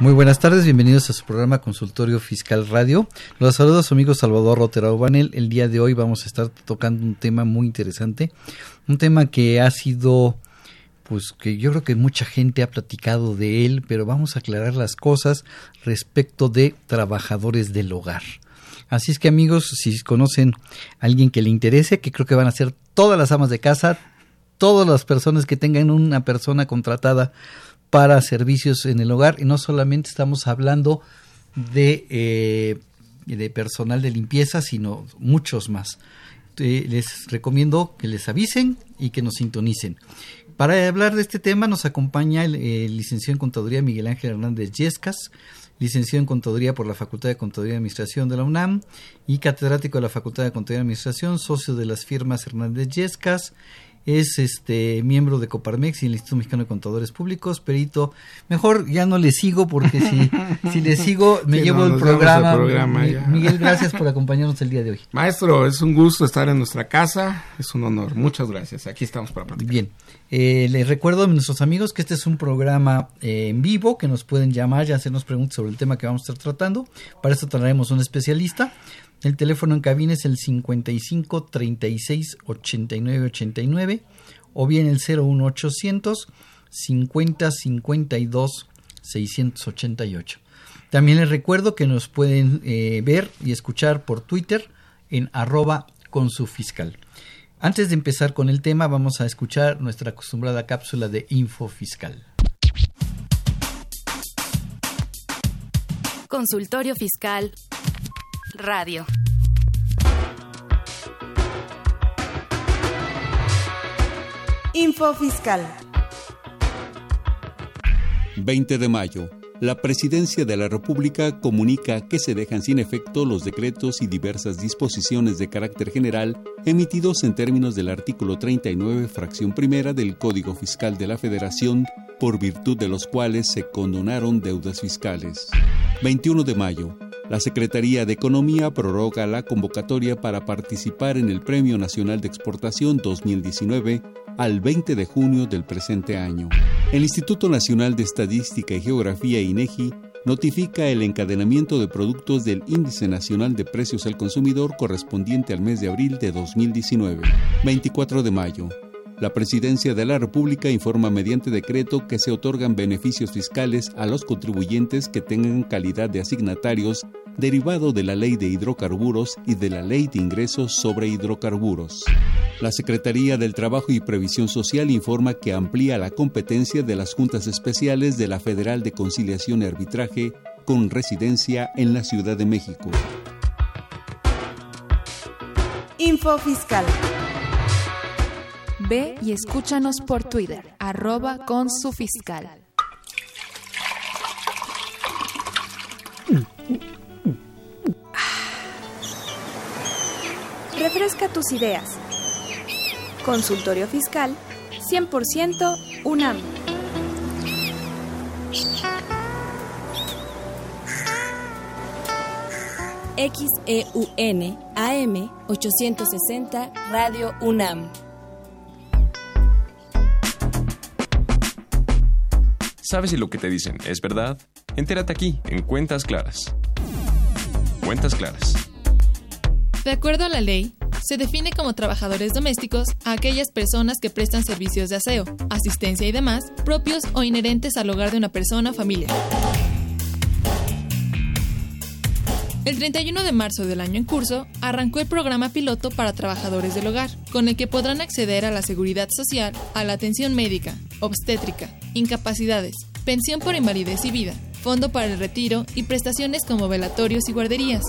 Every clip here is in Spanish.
Muy buenas tardes, bienvenidos a su programa Consultorio Fiscal Radio. Los saluda su amigo Salvador Rotera Obanel. El día de hoy vamos a estar tocando un tema muy interesante, un tema que ha sido, pues que yo creo que mucha gente ha platicado de él, pero vamos a aclarar las cosas respecto de trabajadores del hogar. Así es que amigos, si conocen a alguien que le interese, que creo que van a ser todas las amas de casa, todas las personas que tengan una persona contratada para servicios en el hogar y no solamente estamos hablando de, eh, de personal de limpieza, sino muchos más. Les recomiendo que les avisen y que nos sintonicen. Para hablar de este tema nos acompaña el, eh, licenciado en Contaduría Miguel Ángel Hernández Yescas, licenciado en Contaduría por la Facultad de Contaduría y Administración de la UNAM y catedrático de la Facultad de Contaduría y Administración, socio de las firmas Hernández Yescas, es este miembro de Coparmex y el Instituto Mexicano de Contadores Públicos, perito. Mejor ya no le sigo porque si, si le sigo me Sí, llevo no, el programa. Miguel, gracias por acompañarnos el día de hoy. Maestro, es un gusto estar en nuestra casa, es un honor. Muchas gracias. Aquí estamos para platicar. Bien, eh, les recuerdo a nuestros amigos que este es un programa eh, en vivo, que nos pueden llamar y hacernos preguntas sobre el tema que vamos a estar tratando. Para eso traeremos un especialista. El teléfono en cabina es el 55 36 89 89 o bien el 01800 50 52 688. También les recuerdo que nos pueden eh, ver y escuchar por Twitter en arroba con su fiscal. Antes de empezar con el tema, vamos a escuchar nuestra acostumbrada cápsula de info fiscal. Consultorio Fiscal. Radio. Info Fiscal. 20 de mayo. La Presidencia de la República comunica que se dejan sin efecto los decretos y diversas disposiciones de carácter general emitidos en términos del artículo 39, fracción primera del Código Fiscal de la Federación, por virtud de los cuales se condonaron deudas fiscales. 21 de mayo. La Secretaría de Economía prorroga la convocatoria para participar en el Premio Nacional de Exportación 2019 al 20 de junio del presente año. El Instituto Nacional de Estadística y Geografía INEGI notifica el encadenamiento de productos del Índice Nacional de Precios al Consumidor correspondiente al mes de abril de 2019. 24 de mayo. La Presidencia de la República informa mediante decreto que se otorgan beneficios fiscales a los contribuyentes que tengan calidad de asignatarios derivado de la Ley de Hidrocarburos y de la Ley de Ingresos sobre Hidrocarburos. La Secretaría del Trabajo y Previsión Social informa que amplía la competencia de las juntas especiales de la Federal de Conciliación y Arbitraje con residencia en la Ciudad de México. Info Fiscal. Ve y escúchanos por Twitter. Arroba con su fiscal. Refresca tus ideas. Consultorio Fiscal 100% UNAM. XEUN AM 860 Radio UNAM. ¿Sabes si lo que te dicen es verdad? Entérate aquí, en Cuentas Claras. Cuentas Claras. De acuerdo a la ley, se define como trabajadores domésticos a aquellas personas que prestan servicios de aseo, asistencia y demás propios o inherentes al hogar de una persona o familia. El 31 de marzo del año en curso arrancó el programa piloto para trabajadores del hogar, con el que podrán acceder a la seguridad social, a la atención médica, obstétrica, incapacidades, pensión por invalidez y vida, fondo para el retiro y prestaciones como velatorios y guarderías.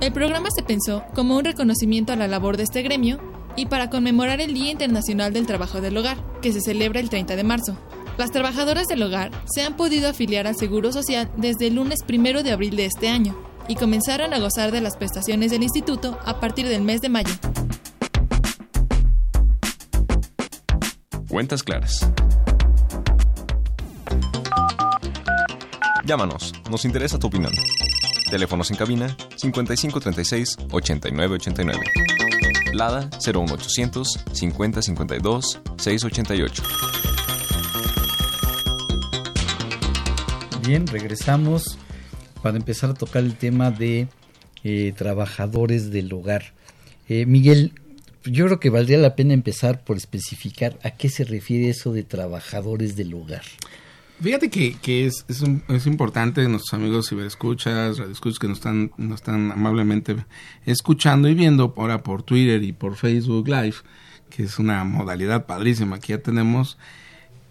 El programa se pensó como un reconocimiento a la labor de este gremio y para conmemorar el Día Internacional del Trabajo del Hogar, que se celebra el 30 de marzo. Las trabajadoras del hogar se han podido afiliar al Seguro Social desde el lunes 1 de abril de este año y comenzaron a gozar de las prestaciones del instituto a partir del mes de mayo. Cuentas claras. Llámanos, nos interesa tu opinión. Teléfonos en cabina 5536 8989. Lada 01800 5052 688. Bien, regresamos para empezar a tocar el tema de eh, trabajadores del hogar. Eh, Miguel, yo creo que valdría la pena empezar por especificar a qué se refiere eso de trabajadores del hogar. Fíjate que, es, es, es, importante nuestros amigos ciberescuchas, radioescuchas que nos están, nos están amablemente escuchando y viendo ahora por Twitter y por Facebook Live, que es una modalidad padrísima que ya tenemos.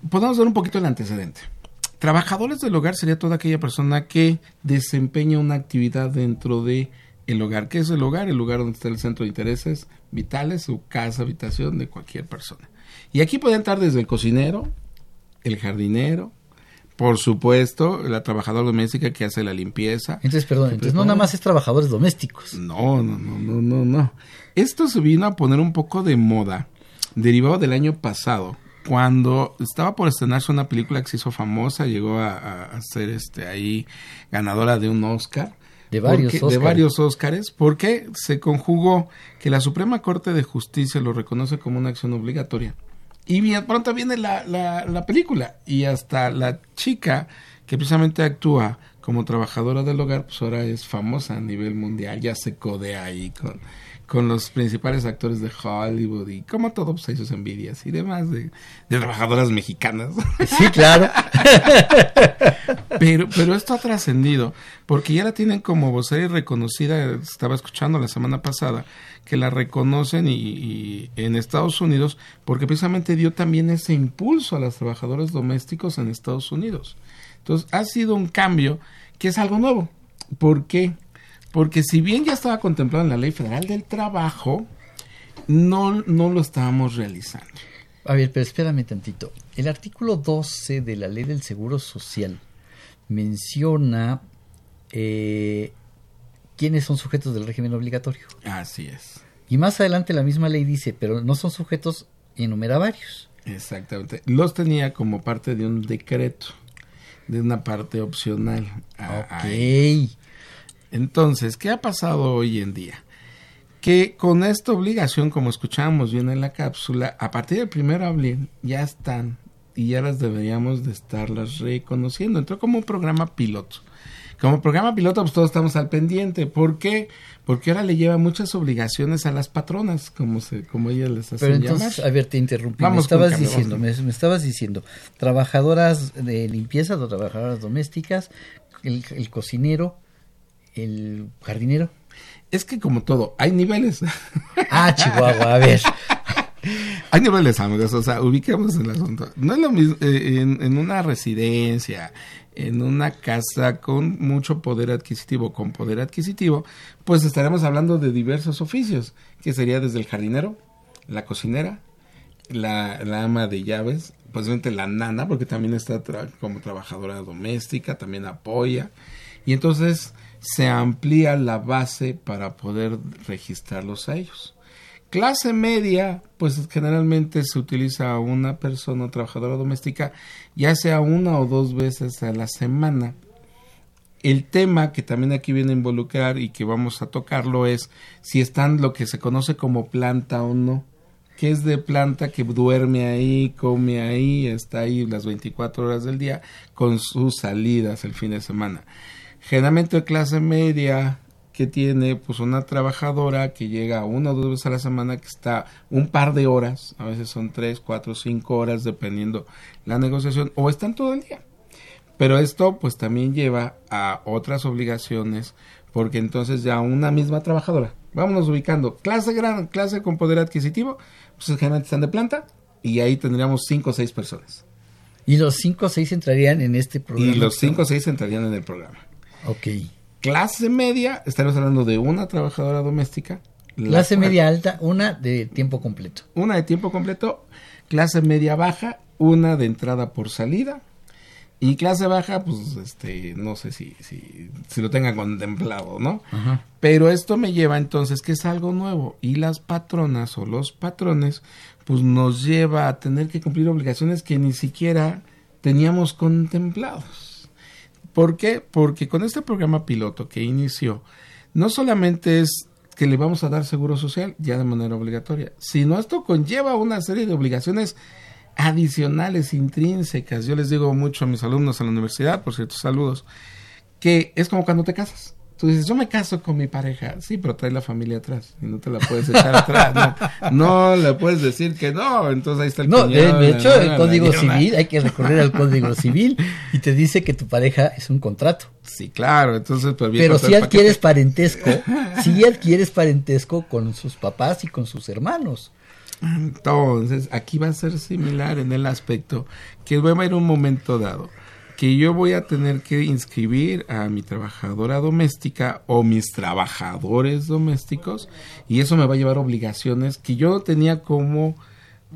Podemos ver un poquito el antecedente. Trabajadores del hogar sería toda aquella persona que desempeña una actividad dentro de el hogar. ¿Qué es el hogar? El lugar donde está el centro de intereses vitales, su casa, habitación de cualquier persona. Y aquí puede entrar desde el cocinero, el jardinero, por supuesto, la trabajadora doméstica que hace la limpieza. Entonces, perdón, entonces no nada más es trabajadores domésticos. No, no, no, no, no, no. Esto se vino a poner un poco de moda, derivado del año pasado, cuando estaba por estrenarse una película que se hizo famosa, llegó a, a ser este ahí ganadora de un Oscar. De varios porque, De varios Oscars, porque se conjugó que la Suprema Corte de Justicia lo reconoce como una acción obligatoria. Y bien, pronto viene la, la, la, película. Y hasta la chica que precisamente actúa como trabajadora del hogar, pues ahora es famosa a nivel mundial, ya se codea ahí con, con los principales actores de Hollywood y como todo, pues hay sus envidias y demás de, de trabajadoras mexicanas. Sí, claro. pero, pero esto ha trascendido porque ya la tienen como vocera reconocida, estaba escuchando la semana pasada, que la reconocen y, y, en Estados Unidos porque precisamente dio también ese impulso a los trabajadores domésticos en Estados Unidos. Entonces ha sido un cambio que es algo nuevo. ¿Por qué? Porque si bien ya estaba contemplado en la Ley Federal del Trabajo, no, no lo estábamos realizando. A ver, pero espérame tantito. El artículo 12 de la Ley del Seguro Social menciona eh, quiénes son sujetos del régimen obligatorio. Así es. Y más adelante la misma ley dice, pero no son sujetos y enumera varios. Exactamente. Los tenía como parte de un decreto, de una parte opcional. Ok. Entonces, ¿qué ha pasado hoy en día? Que con esta obligación, como escuchábamos bien en la cápsula, a partir del primero de abril ya están y ya las deberíamos de estarlas reconociendo. Entró como un programa piloto. Como programa piloto, pues todos estamos al pendiente. ¿Por qué? Porque ahora le lleva muchas obligaciones a las patronas, como se, como ellas les hacen Pero entonces, llamar. a ver, te interrumpí. Vamos me estabas cambio, diciendo, me, me, estabas diciendo, trabajadoras de limpieza, o trabajadoras domésticas, el, el cocinero, el jardinero. Es que como todo, hay niveles. Ah, Chihuahua, a ver. hay niveles, amigos, o sea, ubiquemos el asunto. No es lo mismo eh, en, en, una residencia, en una casa con mucho poder adquisitivo, con poder adquisitivo, pues estaremos hablando de diversos oficios, que sería desde el jardinero, la cocinera, la, la ama de llaves, posiblemente la nana, porque también está tra como trabajadora doméstica, también apoya. Y entonces se amplía la base para poder registrarlos a ellos. Clase media, pues generalmente se utiliza a una persona trabajadora doméstica, ya sea una o dos veces a la semana. El tema que también aquí viene a involucrar y que vamos a tocarlo es si están lo que se conoce como planta o no. que es de planta que duerme ahí, come ahí, está ahí las 24 horas del día con sus salidas el fin de semana generalmente clase media que tiene pues una trabajadora que llega una o dos veces a la semana que está un par de horas, a veces son tres, cuatro, cinco horas dependiendo la negociación, o están todo el día. Pero esto pues también lleva a otras obligaciones porque entonces ya una misma trabajadora, vámonos ubicando, clase gran, clase con poder adquisitivo, pues generalmente están de planta y ahí tendríamos cinco o seis personas. Y los cinco o seis entrarían en este programa. Y los cinco o seis entrarían en el programa. Ok. Clase media, estaremos hablando de una trabajadora doméstica. Clase media alta, una de tiempo completo. Una de tiempo completo. Clase media baja, una de entrada por salida. Y clase baja, pues, este, no sé si, si, si lo tengan contemplado, ¿no? Pero esto me lleva entonces que es algo nuevo. Y las patronas o los patrones, pues nos lleva a tener que cumplir obligaciones que ni siquiera teníamos contemplados. ¿Por qué? Porque con este programa piloto que inició, no solamente es que le vamos a dar seguro social ya de manera obligatoria, sino esto conlleva una serie de obligaciones adicionales, intrínsecas. Yo les digo mucho a mis alumnos en la universidad, por cierto, saludos, que es como cuando te casas. Tú dices, yo me caso con mi pareja, sí, pero trae la familia atrás y no te la puedes echar atrás. No, le puedes decir que no, entonces ahí está el No, de, hecho, el Código Civil, hay que recurrir al Código Civil y te dice que tu pareja es un contrato. Sí, claro, entonces... Pues, pero si adquieres parentesco, si adquieres parentesco con sus papás y con sus hermanos. Entonces, aquí va a ser similar en el aspecto que va a haber un momento dado que yo voy a tener que inscribir a mi trabajadora doméstica o mis trabajadores domésticos y eso me va a llevar obligaciones que yo tenía como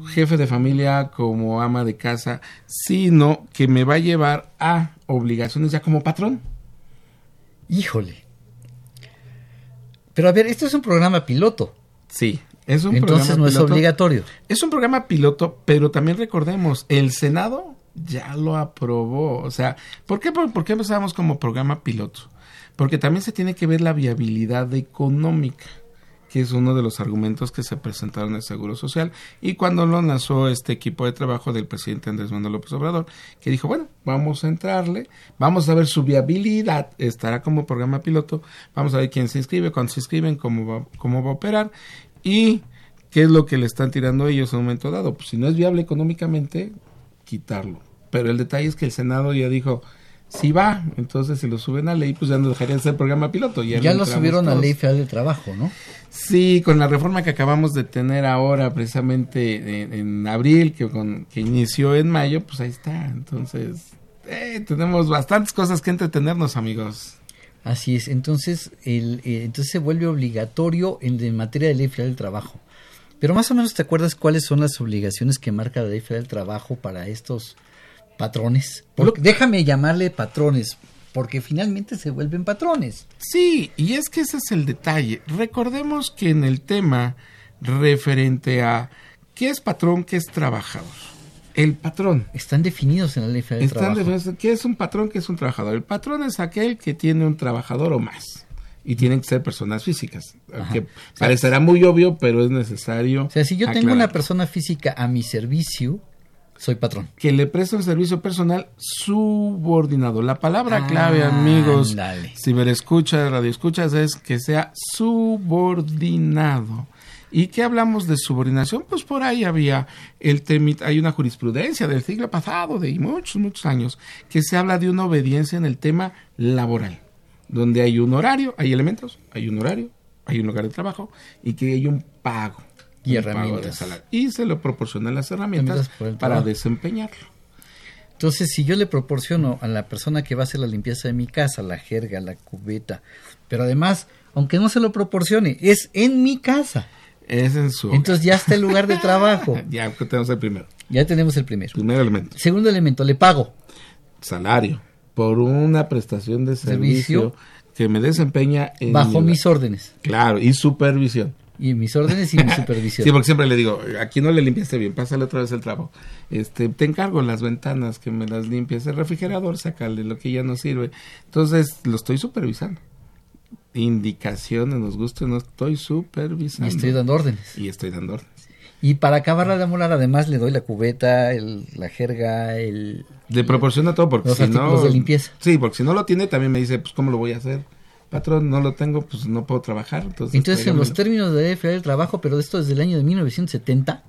jefe de familia, como ama de casa, sino que me va a llevar a obligaciones ya como patrón. Híjole. Pero a ver, esto es un programa piloto. Sí. Es un Entonces no es obligatorio. Es un programa piloto, pero también recordemos, el Senado ya lo aprobó. O sea, ¿por qué, por, qué empezamos como programa piloto? Porque también se tiene que ver la viabilidad económica que es uno de los argumentos que se presentaron en el Seguro Social, y cuando lo lanzó este equipo de trabajo del presidente Andrés Manuel López Obrador, que dijo, bueno, vamos a entrarle, vamos a ver su viabilidad, estará como programa piloto, vamos a ver quién se inscribe, cuándo se inscriben, cómo va, cómo va a operar, y qué es lo que le están tirando ellos en un momento dado. Pues si no es viable económicamente, quitarlo. Pero el detalle es que el Senado ya dijo, si va, entonces si lo suben a ley, pues ya no dejarían de ser programa piloto. Ya, ya lo subieron a ley federal de trabajo, ¿no? Sí, con la reforma que acabamos de tener ahora, precisamente en, abril, que, con, que inició en mayo, pues ahí está. Entonces, eh, tenemos bastantes cosas que entretenernos, amigos. Así es, entonces, el, eh, entonces se vuelve obligatorio en, materia de ley federal del trabajo. Pero más o menos te acuerdas cuáles son las obligaciones que marca la ley federal del trabajo para estos patrones. déjame llamarle patrones, porque finalmente se vuelven patrones. Sí, y es que ese es el detalle. Recordemos que en el tema referente a qué es patrón, qué es trabajador el patrón. Están definidos en la ley federal Están Definidos, ¿Qué es un patrón? ¿Qué es un trabajador? El patrón es aquel que tiene un trabajador o más. Y tienen que ser personas físicas. Que parecerá muy obvio, pero es necesario. O sea, si yo tengo una persona física a mi servicio, soy patrón. Que le presta un servicio personal subordinado. La palabra clave, amigos, si me escuchas, radio escuchas, es que sea subordinado. ¿Y qué hablamos de subordinación? Pues por ahí había el hay una jurisprudencia del siglo pasado, de muchos, muchos años, que se habla de una obediencia en el tema laboral, donde hay un horario, hay elementos, hay un horario, hay un lugar de trabajo y que hay un pago. Y herramientas. y se lo proporcionan las herramientas para desempeñarlo. Entonces, si yo le proporciono a la persona que va a hacer la limpieza de mi casa, la jerga, la cubeta, pero además, aunque no se lo proporcione, es en mi casa. Es en su. Entonces ya está el lugar de trabajo. ya tenemos el primero. Ya tenemos el primero. Primer elemento. Segundo elemento, le pago. Salario. Por una prestación de servicio, que me desempeña en bajo mis órdenes. Claro, y supervisión. Y mis órdenes y mi supervisión. sí, porque siempre le digo, aquí no le limpiaste bien, pásale otra vez el trabajo. Este, te encargo las ventanas que me las limpies, el refrigerador, sácale lo que ya no sirve. Entonces, lo estoy supervisando indicaciones, nos guste, no estoy supervisando. Y estoy dando órdenes. Y estoy dando órdenes. Y para acabarla de amolar, además le doy la cubeta, el, la jerga, el... Le proporciona todo porque los si no... de limpieza. Sí, porque si no lo tiene también me dice, pues ¿cómo lo voy a hacer? Patrón, no lo tengo, pues no puedo trabajar. Entonces, entonces en los términos de FA del trabajo, pero esto desde el año de 1970,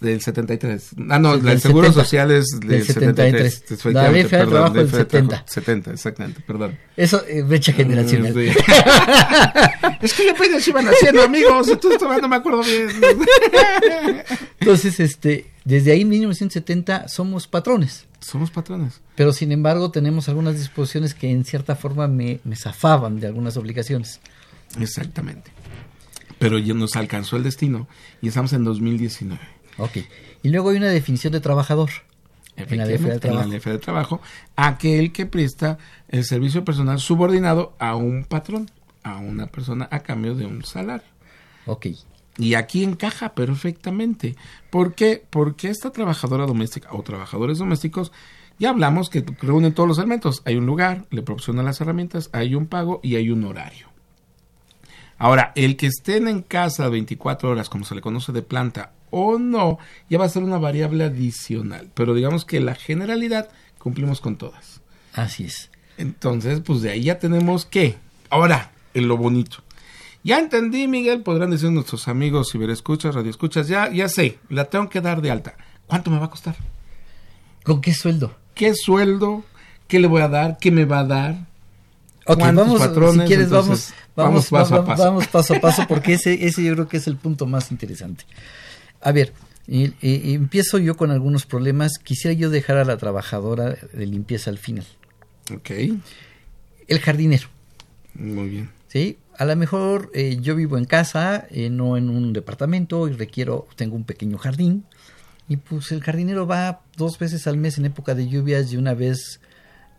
Del 73. Ah, no, Del el Seguro 70. Social es del, Del 73. 73. La del perdón, trabajo del ley federal del 70. trabajo, 70, exactamente, perdón. Eso, eh, brecha generacional. Mm, sí. es que apenas iban haciendo amigos, entonces todavía no me acuerdo bien. Entonces, este, desde ahí en 1970 somos patrones. Somos patrones. Pero sin embargo tenemos algunas disposiciones que en cierta forma me, me zafaban de algunas obligaciones. Exactamente. Pero ya nos alcanzó el destino y estamos en 2019. Ok. Y luego hay una definición de trabajador. En la En la trabajo. del trabajo, aquel que presta el servicio personal subordinado a un patrón, a una persona a cambio de un salario. Ok. Y aquí encaja perfectamente. ¿Por qué? Porque esta trabajadora doméstica o trabajadores domésticos, ya hablamos que reúnen todos los elementos. Hay un lugar, le proporcionan las herramientas, hay un pago y hay un horario. Ahora, el que estén en casa 24 horas, como se le conoce de planta, o no, ya va a ser una variable adicional. Pero digamos que la generalidad cumplimos con todas. Así es. Entonces, pues de ahí ya tenemos que. Ahora, en lo bonito. Ya entendí, Miguel, podrán decir nuestros amigos ciberescuchas, radioescuchas, ya, ya sé, la tengo que dar de alta. ¿Cuánto me va a costar? ¿Con qué sueldo? ¿Qué sueldo? ¿Qué le voy a dar? ¿Qué me va a dar? Ok, ¿Cuántos vamos, patrones? si quieres, Entonces, vamos, vamos, vamos paso a paso. vamos paso a paso, porque ese, ese yo creo que es el punto más interesante. A ver, empiezo yo con algunos problemas. Quisiera yo dejar a la trabajadora de limpieza al final. Ok, El jardinero, muy bien. ¿sí? A lo mejor eh, yo vivo en casa, eh, no en un departamento, y requiero, tengo un pequeño jardín. Y pues el jardinero va dos veces al mes en época de lluvias y una vez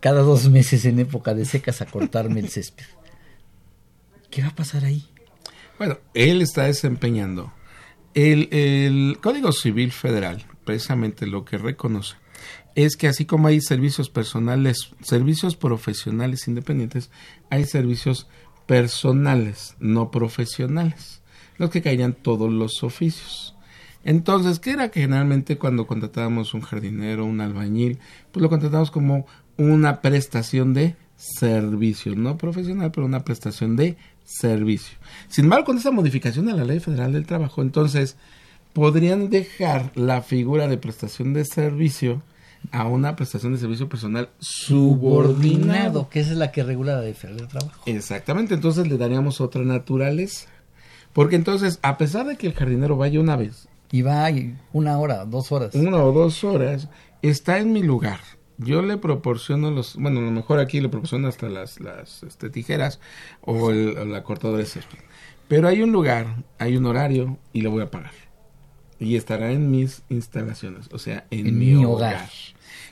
cada dos meses en época de secas a cortarme el césped. ¿Qué va a pasar ahí? Bueno, él está desempeñando. El, el Código Civil Federal, precisamente lo que reconoce, es que así como hay servicios personales, servicios profesionales independientes, hay servicios personales, no profesionales, los que caerían todos los oficios. Entonces, ¿qué era que generalmente cuando contratábamos un jardinero, un albañil, pues lo contratamos como una prestación de servicio, no profesional, pero una prestación de servicio. Sin embargo, con esa modificación a la Ley Federal del Trabajo, entonces podrían dejar la figura de prestación de servicio a una prestación de servicio personal subordinado. que esa es la que regula la Ley Federal del Trabajo. Exactamente, entonces le daríamos otra naturaleza. Porque entonces, a pesar de que el jardinero vaya una vez, Y va una hora, dos horas. una o dos horas, está en mi lugar. Yo le proporciono los, bueno, a lo mejor aquí le proporciono hasta las, las este, tijeras o, el- o la cortadora de césped. Pero hay un lugar, hay un horario y le voy a pagar. Y estará en mis instalaciones, o sea, en, En mi, mi hogar. hogar.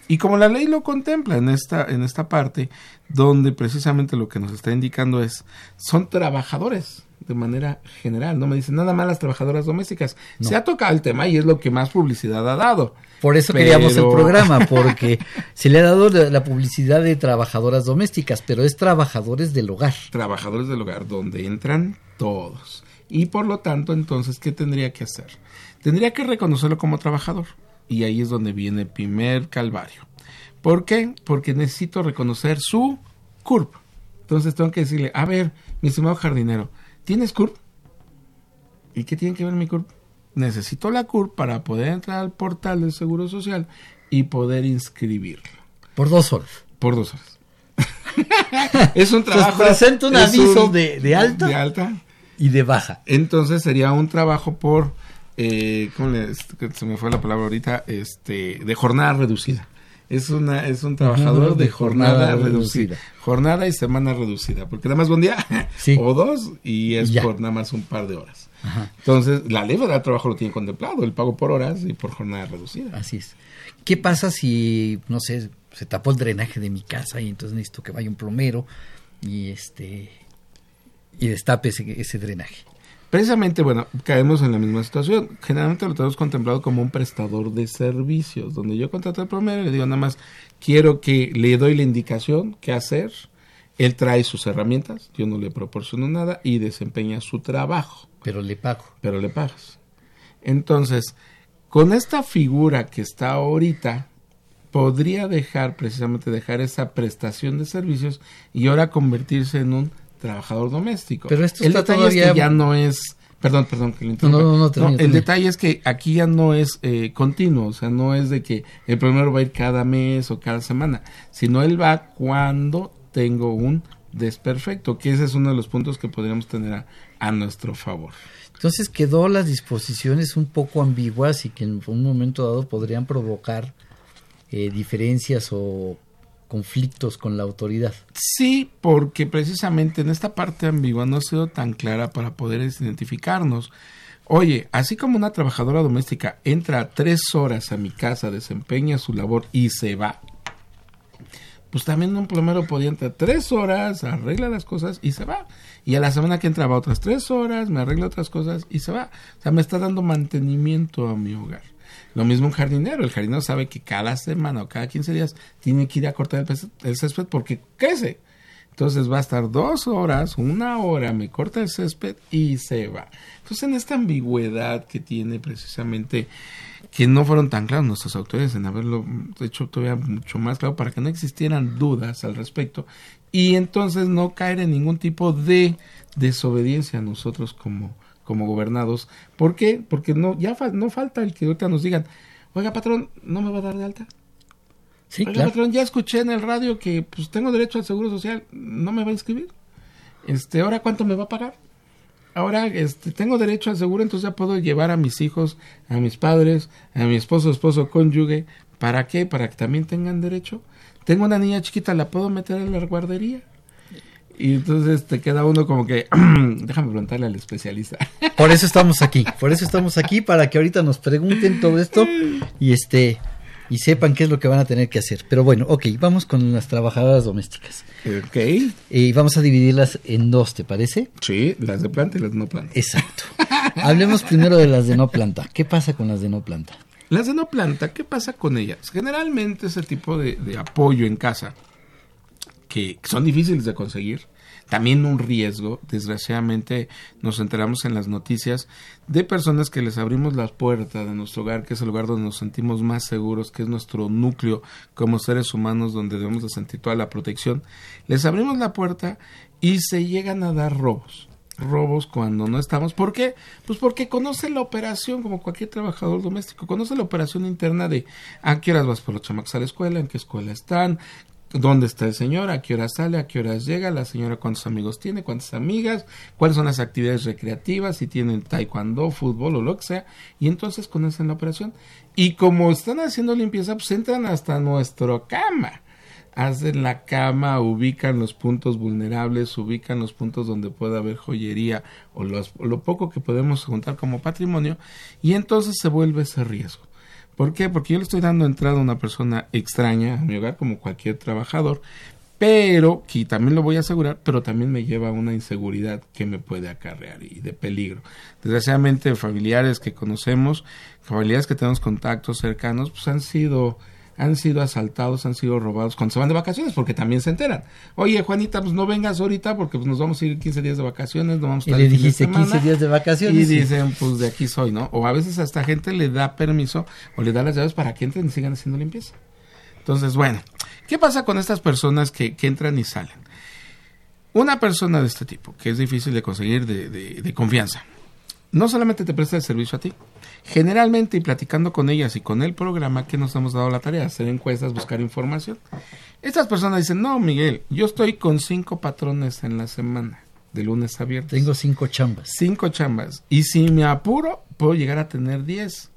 Y como la ley lo contempla en esta, en esta parte, donde precisamente lo que nos está indicando es, son trabajadores de manera general, no me dicen nada más las trabajadoras domésticas. No. Se ha tocado el tema y es lo que más publicidad ha dado. Por eso Pero- queríamos el programa, porque se le ha dado la, la publicidad de trabajadoras domésticas, pero es trabajadores del hogar. Trabajadores del hogar, donde entran todos. Y por lo tanto, entonces, ¿qué tendría que hacer? Tendría que reconocerlo como trabajador. Y ahí es donde viene el primer calvario. ¿Por qué? Porque necesito reconocer su CURP. Entonces tengo que decirle, a ver, mi estimado jardinero, ¿tienes CURP? ¿Y qué tiene que ver mi CURP? Necesito la CURP para poder entrar al portal del Seguro Social y poder inscribirlo. Por dos horas. Por dos horas. es un trabajo. Entonces, presenta un aviso de- de alta. De alta. Y de baja. Entonces sería un trabajo por. Eh, ¿Cómo le, que se me fue la palabra ahorita? Este, de jornada reducida. Es una es un trabajador de, de jornada, jornada reducida. reducida. Jornada y semana reducida, porque nada más un día Sí. o dos y es Ya. por nada más un par de horas. Ajá. Entonces, la ley del trabajo lo tiene contemplado, el pago por horas y por jornada reducida. Así es. ¿Qué pasa si, no sé, se tapó el drenaje de mi casa y entonces necesito que vaya un plomero y este y destape ese, ese drenaje? Precisamente, bueno, caemos en la misma situación. Generalmente lo tenemos contemplado como un prestador de servicios, donde yo contrato al plomero y le digo nada más, quiero que le doy la indicación qué hacer. Él trae sus herramientas, yo no le proporciono nada y desempeña su trabajo, Pero le pago. pero le pagas. Entonces, con esta figura que está ahorita, podría dejar, precisamente dejar esa prestación de servicios y ahora convertirse en un trabajador doméstico. Pero esto El está detalle todavía- es que ya no es Perdón, perdón que le No, no, no, no, No, termina, el detalle es que aquí ya no es eh, continuo, o sea, no es de que el primero va a ir cada mes o cada semana, sino él va cuando tengo un desperfecto, que ese es uno de los puntos que podríamos tener a, a nuestro favor. Entonces quedó las disposiciones un poco ambiguas y que en un momento dado podrían provocar eh, diferencias o conflictos con la autoridad. Sí, porque precisamente en esta parte ambigua no ha sido tan clara para poder identificarnos. Oye, así como una trabajadora doméstica entra tres horas a mi casa, desempeña su labor y se va, pues también un plomero podía entrar tres horas, arregla las cosas y se va. Y a la semana que entra va otras tres horas, me arregla otras cosas y se va. O sea, me está dando mantenimiento a mi hogar. Lo mismo un jardinero. El jardinero sabe que cada semana o cada 15 días tiene que ir a cortar el, césped porque crece. Entonces va a estar dos horas, una hora, me corta el césped y se va. Entonces en esta ambigüedad que tiene precisamente, que no fueron tan claros nuestras autoridades en haberlo hecho todavía mucho más claro para que no existieran dudas al respecto y entonces no caer en ningún tipo de desobediencia a nosotros como, como gobernados. ¿Por qué? Porque no, ya no falta el que ahorita nos digan, oiga patrón, ¿no me va a dar de alta? Sí, Oiga, claro. patrón, ya escuché en el radio que pues tengo derecho al seguro social, ¿no me va a inscribir? Este, ¿ahora cuánto me va a pagar? Ahora este, tengo derecho al seguro, entonces ya puedo llevar a mis hijos, a mis padres, a mi esposo, esposo, cónyuge. ¿Para qué? Para que también tengan derecho. Tengo una niña chiquita, ¿la puedo meter en la guardería? Y entonces te queda uno como que, déjame preguntarle al especialista. Por eso estamos aquí, por eso estamos aquí para que ahorita nos pregunten todo esto y este y sepan qué es lo que van a tener que hacer. Pero bueno, ok, vamos con las trabajadoras domésticas. Ok. Y vamos a dividirlas en dos, ¿te parece? Sí, las de planta y las de no planta. Exacto. Hablemos primero de las de no planta. ¿Qué pasa con las de no planta? Las de no planta, ¿qué pasa con ellas? Generalmente ese tipo de, de apoyo en casa, que son difíciles de conseguir, también un riesgo, desgraciadamente nos enteramos en las noticias de personas que les abrimos la puerta de nuestro hogar, que es el lugar donde nos sentimos más seguros, que es nuestro núcleo como seres humanos donde debemos de sentir toda la protección, les abrimos la puerta y se llegan a dar robos robos cuando no estamos. ¿Por qué? Pues porque conoce la operación, como cualquier trabajador doméstico, conoce la operación interna de a qué horas vas por los chamacos a la escuela, en qué escuela están, dónde está el señor, a qué hora sale, a qué horas llega, la señora cuántos amigos tiene, cuántas amigas, cuáles son las actividades recreativas, si tienen taekwondo, fútbol o lo que sea, y entonces conocen la operación. Y como están haciendo limpieza, pues entran hasta nuestra cama. Hacen la cama, ubican los puntos vulnerables, ubican los puntos donde puede haber joyería o lo poco que podemos juntar como patrimonio. Y entonces se vuelve ese riesgo. ¿Por qué? Porque yo le estoy dando entrada a una persona extraña a mi hogar como cualquier trabajador, pero que también lo voy a asegurar, pero también me lleva a una inseguridad que me puede acarrear y de peligro. Desgraciadamente familiares que conocemos, familiares que tenemos contactos cercanos, pues han sido han sido asaltados, han sido robados cuando se van de vacaciones, porque también se enteran. Oye, Juanita, pues no vengas ahorita porque pues, nos vamos a ir 15 días de vacaciones, no vamos a Y estar le fin de dijiste semana. 15 días de vacaciones. Y dicen, pues de aquí soy, ¿no? O a veces hasta gente le da permiso o le da las llaves para que entren y sigan haciendo limpieza. Entonces, bueno, ¿qué pasa con estas personas que, que entran y salen? Una persona de este tipo, que es difícil de conseguir de, de- de confianza, no solamente te presta el servicio a ti, generalmente y platicando con ellas y con el programa que nos hemos dado la tarea, hacer encuestas, buscar información, estas personas dicen, no, Miguel, yo estoy con cinco patrones en la semana, de lunes a viernes. Tengo cinco chambas. Cinco chambas. Y si me apuro, puedo llegar a tener diez.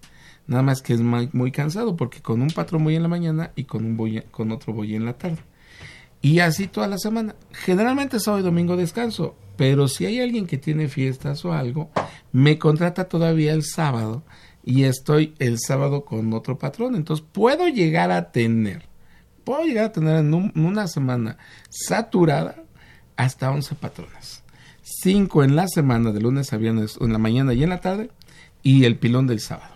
Nada más que es muy, muy cansado porque con un patrón voy en la mañana y con, un voy, con otro voy en la tarde. Y así toda la semana. Generalmente sábado y domingo descanso, pero si hay alguien que tiene fiestas o algo, me contrata todavía el sábado y estoy el sábado con otro patrón. Entonces puedo llegar a tener, puedo llegar a tener en, un- en una semana saturada hasta 11 patrones. Cinco en la semana, de lunes a viernes, en la mañana y en la tarde, y el pilón del sábado.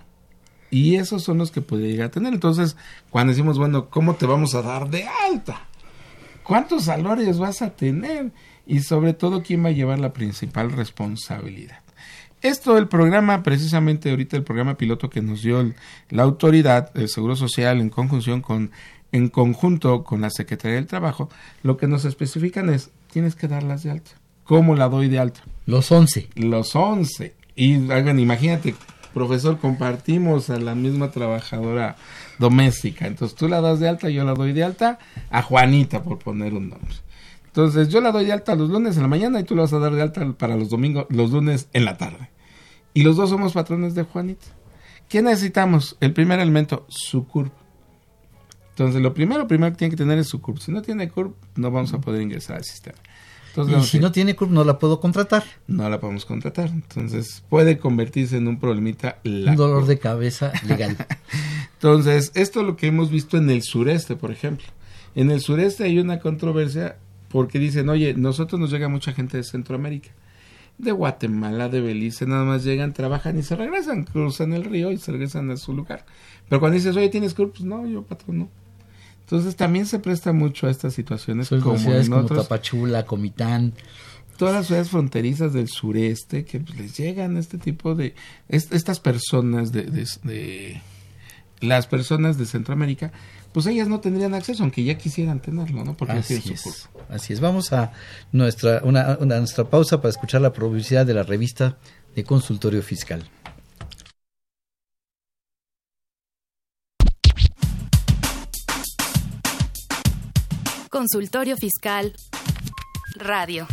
Y esos son los que puede llegar a tener. Entonces, cuando decimos, bueno, ¿cómo te vamos a dar de alta? ¿Cuántos salarios vas a tener? Y sobre todo, ¿quién va a llevar la principal responsabilidad? Esto, el programa, precisamente ahorita el programa piloto que nos dio el- la autoridad, el Seguro Social, en conjunción con, en conjunto con la Secretaría del Trabajo, lo que nos especifican es, tienes que darlas de alta. ¿Cómo la doy de alta? Los 11. Los 11. Y hagan, imagínate, profesor, compartimos a la misma trabajadora doméstica. Entonces tú la das de alta, yo la doy de alta a Juanita, por poner un nombre. Entonces yo la doy de alta los lunes en la mañana y tú la vas a dar de alta para los domingos, los lunes en la tarde. Y los dos somos patrones de Juanita. ¿Qué necesitamos? El primer elemento, su CURP. Entonces lo primero, primero que tiene que tener es su CURP. Si no tiene CURP, no vamos a poder ingresar al sistema. Y si no tiene CURP, no la puedo contratar. No la podemos contratar. Entonces puede convertirse en un problemita. un dolor de cabeza legal. Entonces, esto es lo que hemos visto en el sureste, por ejemplo. En el sureste hay una controversia porque dicen, oye, nosotros nos llega mucha gente de Centroamérica, de Guatemala, de Belice, nada más llegan, trabajan y se regresan, cruzan el río y se regresan a su lugar. Pero cuando dices, oye, ¿tienes CURP? Pues no, yo patrón no. Entonces también se presta mucho a estas situaciones como en como Tapachula, Comitán. Todas las ciudades fronterizas del sureste que pues, les llegan este tipo de... estas personas de, de... Las personas de Centroamérica pues ellas no tendrían acceso, aunque ya quisieran tenerlo, ¿no? Porque así es, así es. Vamos a nuestra, una, nuestra pausa para escuchar la publicidad de la revista de Consultorio Fiscal. Consultorio Fiscal Radio.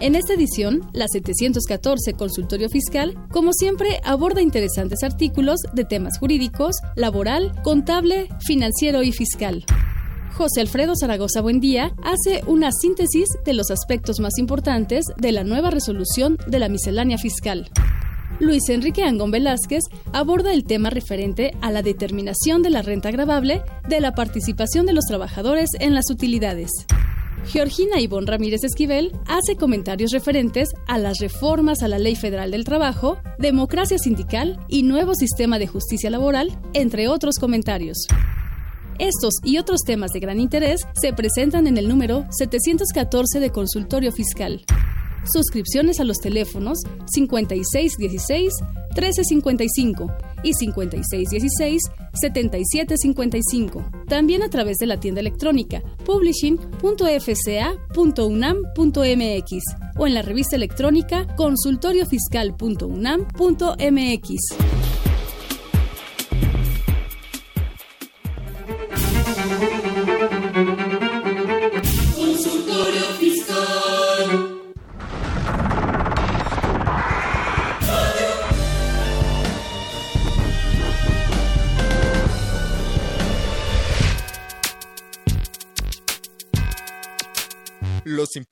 En esta edición, la 714 Consultorio Fiscal, como siempre, aborda interesantes artículos de temas jurídicos, laboral, contable, financiero y fiscal. José Alfredo Zaragoza Buendía hace una síntesis de los aspectos más importantes de la nueva resolución de la miscelánea fiscal. Luis Enrique Angón Velázquez aborda el tema referente a la determinación de la renta agravable de la participación de los trabajadores en las utilidades. Georgina Ivonne Ramírez Esquivel hace comentarios referentes a las reformas a la Ley Federal del Trabajo, democracia sindical y nuevo sistema de justicia laboral, entre otros comentarios. Estos y otros temas de gran interés se presentan en el número 714 de Consultorio Fiscal. Suscripciones a los teléfonos 5616-1355 y 5616-7755. También a través de la tienda electrónica publishing.fca.unam.mx o en la revista electrónica consultoriofiscal.unam.mx.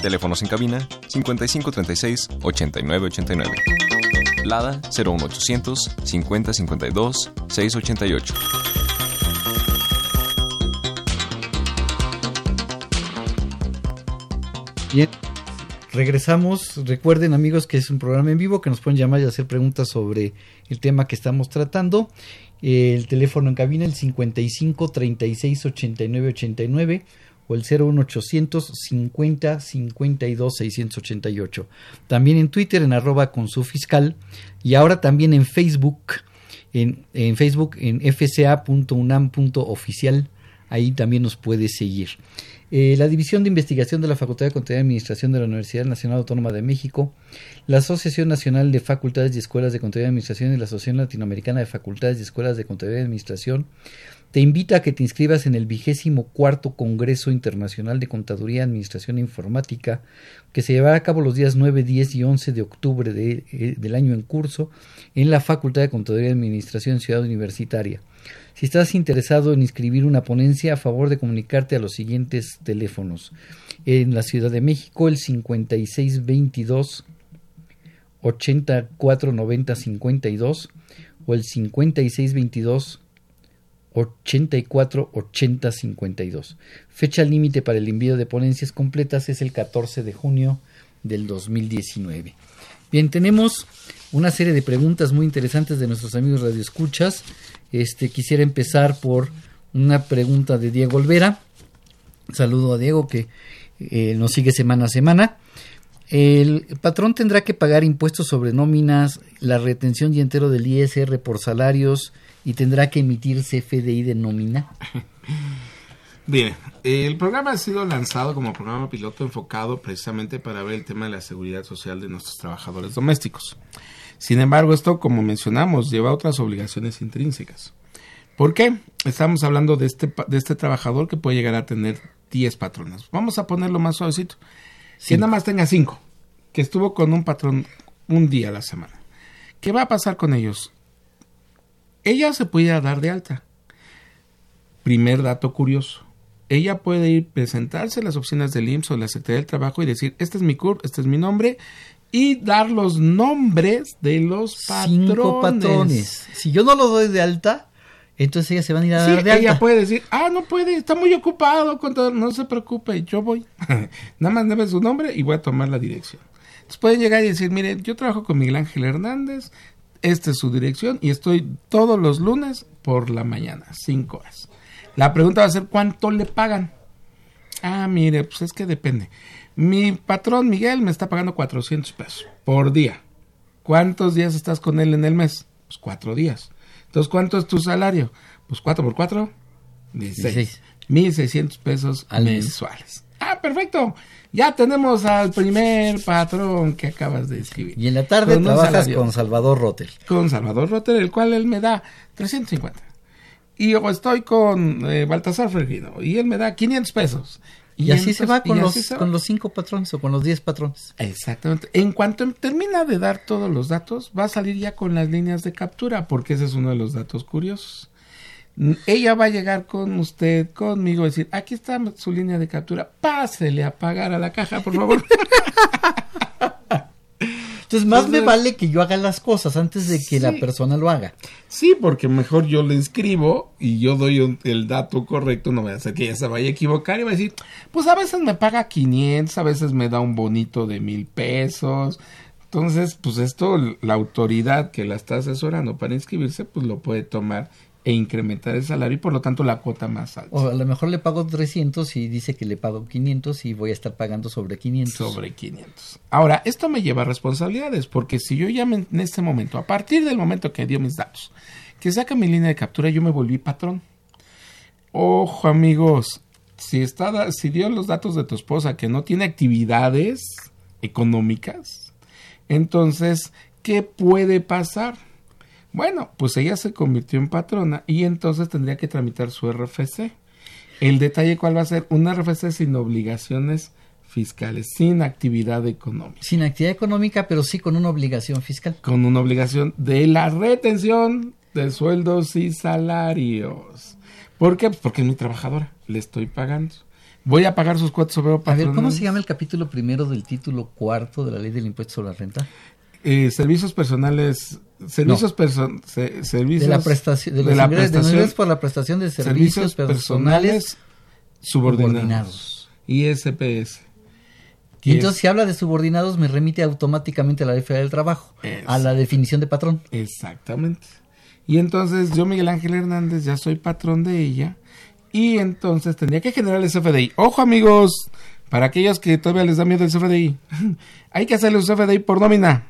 Teléfonos en cabina 5536 8989. Lada 01800 5052 688. Bien, regresamos. Recuerden amigos que es un programa en vivo que nos pueden llamar y hacer preguntas sobre el tema que estamos tratando. El teléfono en cabina el 55 36 89 89 o el 01800 50 52 688. También en Twitter en arroba con su fiscal y ahora también en Facebook, en, en Facebook en fca.unam.oficial ahí también nos puede seguir. Eh, la División de Investigación de la Facultad de Contaduría y Administración de la Universidad Nacional Autónoma de México, la Asociación Nacional de Facultades y Escuelas de Contaduría y Administración y la Asociación Latinoamericana de Facultades y Escuelas de Contaduría y Administración te invita a que te inscribas en el vigésimo cuarto Congreso Internacional de Contaduría, Administración Informática, que se llevará a cabo los días 9, 10 y 11 de octubre eh, del año en curso en la Facultad de Contaduría y Administración Ciudad Universitaria. Si estás interesado en inscribir una ponencia, a favor de comunicarte a los siguientes teléfonos. En la Ciudad de México, el 5622 849052 o el 5622 84 80 52. Fecha límite para el envío de ponencias completas es el 14 de junio del 2019. Bien, tenemos una serie de preguntas muy interesantes de nuestros amigos radioescuchas. Este quisiera empezar por una pregunta de Diego Olvera. Saludo a Diego que eh, nos sigue semana a semana. El patrón tendrá que pagar impuestos sobre nóminas, la retención y entero del ISR por salarios y tendrá que emitir CFDI de nómina. Bien, el programa ha sido lanzado como programa piloto enfocado precisamente para ver el tema de la seguridad social de nuestros trabajadores domésticos. Sin embargo, esto, como mencionamos, lleva otras obligaciones intrínsecas. ¿Por qué? Estamos hablando de este, de este trabajador que puede llegar a tener 10 patronas. Vamos a ponerlo más suavecito. Si nada más tenga 5, que estuvo con un patrón un día a la semana. ¿Qué va a pasar con ellos? Ella se puede dar de alta. Primer dato curioso. Ella puede ir presentarse a las oficinas del IMSS o de la Secretaría del Trabajo y decir, este es mi CURP, este es mi nombre, y dar los nombres de los patrones. Cinco patrones. Si yo no lo doy de alta, entonces ella se van a ir a dar de alta. Ella puede decir, ah, no puede, está muy ocupado, no se preocupe, yo voy. Nada más debe su nombre y voy a tomar la dirección. Entonces pueden llegar y decir, mire, yo trabajo con Miguel Ángel Hernández, esta es su dirección y estoy todos los lunes por la mañana, cinco horas. La pregunta va a ser, ¿cuánto le pagan? Ah, mire, pues es que depende. Mi patrón Miguel me está pagando 400 pesos por día. ¿Cuántos días estás con él en el mes? Pues cuatro días. Entonces, ¿cuánto es tu salario? Pues cuatro por cuatro, 16. 1600 pesos mensuales. Ah, perfecto. Ya tenemos al primer patrón que acabas de escribir. Y en la tarde trabajas con Salvador Rotter. Con Salvador Rotter, el cual él me da 350. Y yo estoy con eh, Baltasar Fergino y él me da 500 pesos. Y, así se va con los, con los cinco patrones o con los diez patrones. Exactamente. En cuanto termina de dar todos los datos, va a salir ya con las líneas de captura, porque ese es uno de los datos curiosos. Ella va a llegar con usted, conmigo, a decir, aquí está su línea de captura, pásele a pagar a la caja, por favor. Entonces, más me vale que yo haga las cosas antes de que la persona lo haga. Sí, porque mejor yo le escribo y yo doy el dato correcto, no voy a hacer que ella se vaya a equivocar y va a decir, pues a veces me paga 500, a veces me da un bonito de mil pesos. Entonces, pues esto, la autoridad que la está asesorando para inscribirse, pues lo puede tomar e incrementar el salario y por lo tanto la cuota más alta. O a lo mejor le pago 300 y dice que le pago 500 y voy a estar pagando sobre 500. Sobre 500. Ahora, esto me lleva a responsabilidades porque si yo ya en este momento, a partir del momento que dio mis datos, que saca mi línea de captura, yo me volví patrón. Ojo amigos, si, está, si dio los datos de tu esposa que no tiene actividades económicas, entonces, ¿qué puede pasar? Bueno, pues ella se convirtió en patrona y entonces tendría que tramitar su RFC. El detalle cuál va a ser un RFC sin obligaciones fiscales, sin actividad económica. Sin actividad económica, pero sí con una obligación fiscal. Con una obligación de la retención de sueldos y salarios. ¿Por qué? Pues porque es mi trabajadora, le estoy pagando. Voy a pagar sus cuotas sobre A ver, ¿cómo se llama el capítulo primero del título cuarto de la ley del impuesto sobre la renta? Eh, servicios personales servicios servicios de la prestación de, la prestación por la prestación de servicios, personales, subordinados, y SPS y entonces si habla de subordinados me remite automáticamente a la ley federal del trabajo a la definición de patrón. Exactamente. Y entonces yo Miguel Ángel Hernández ya soy patrón de ella y entonces tendría que generar el CFDI ojo amigos para aquellos que todavía les da miedo el CFDI hay que hacerle un CFDI por nómina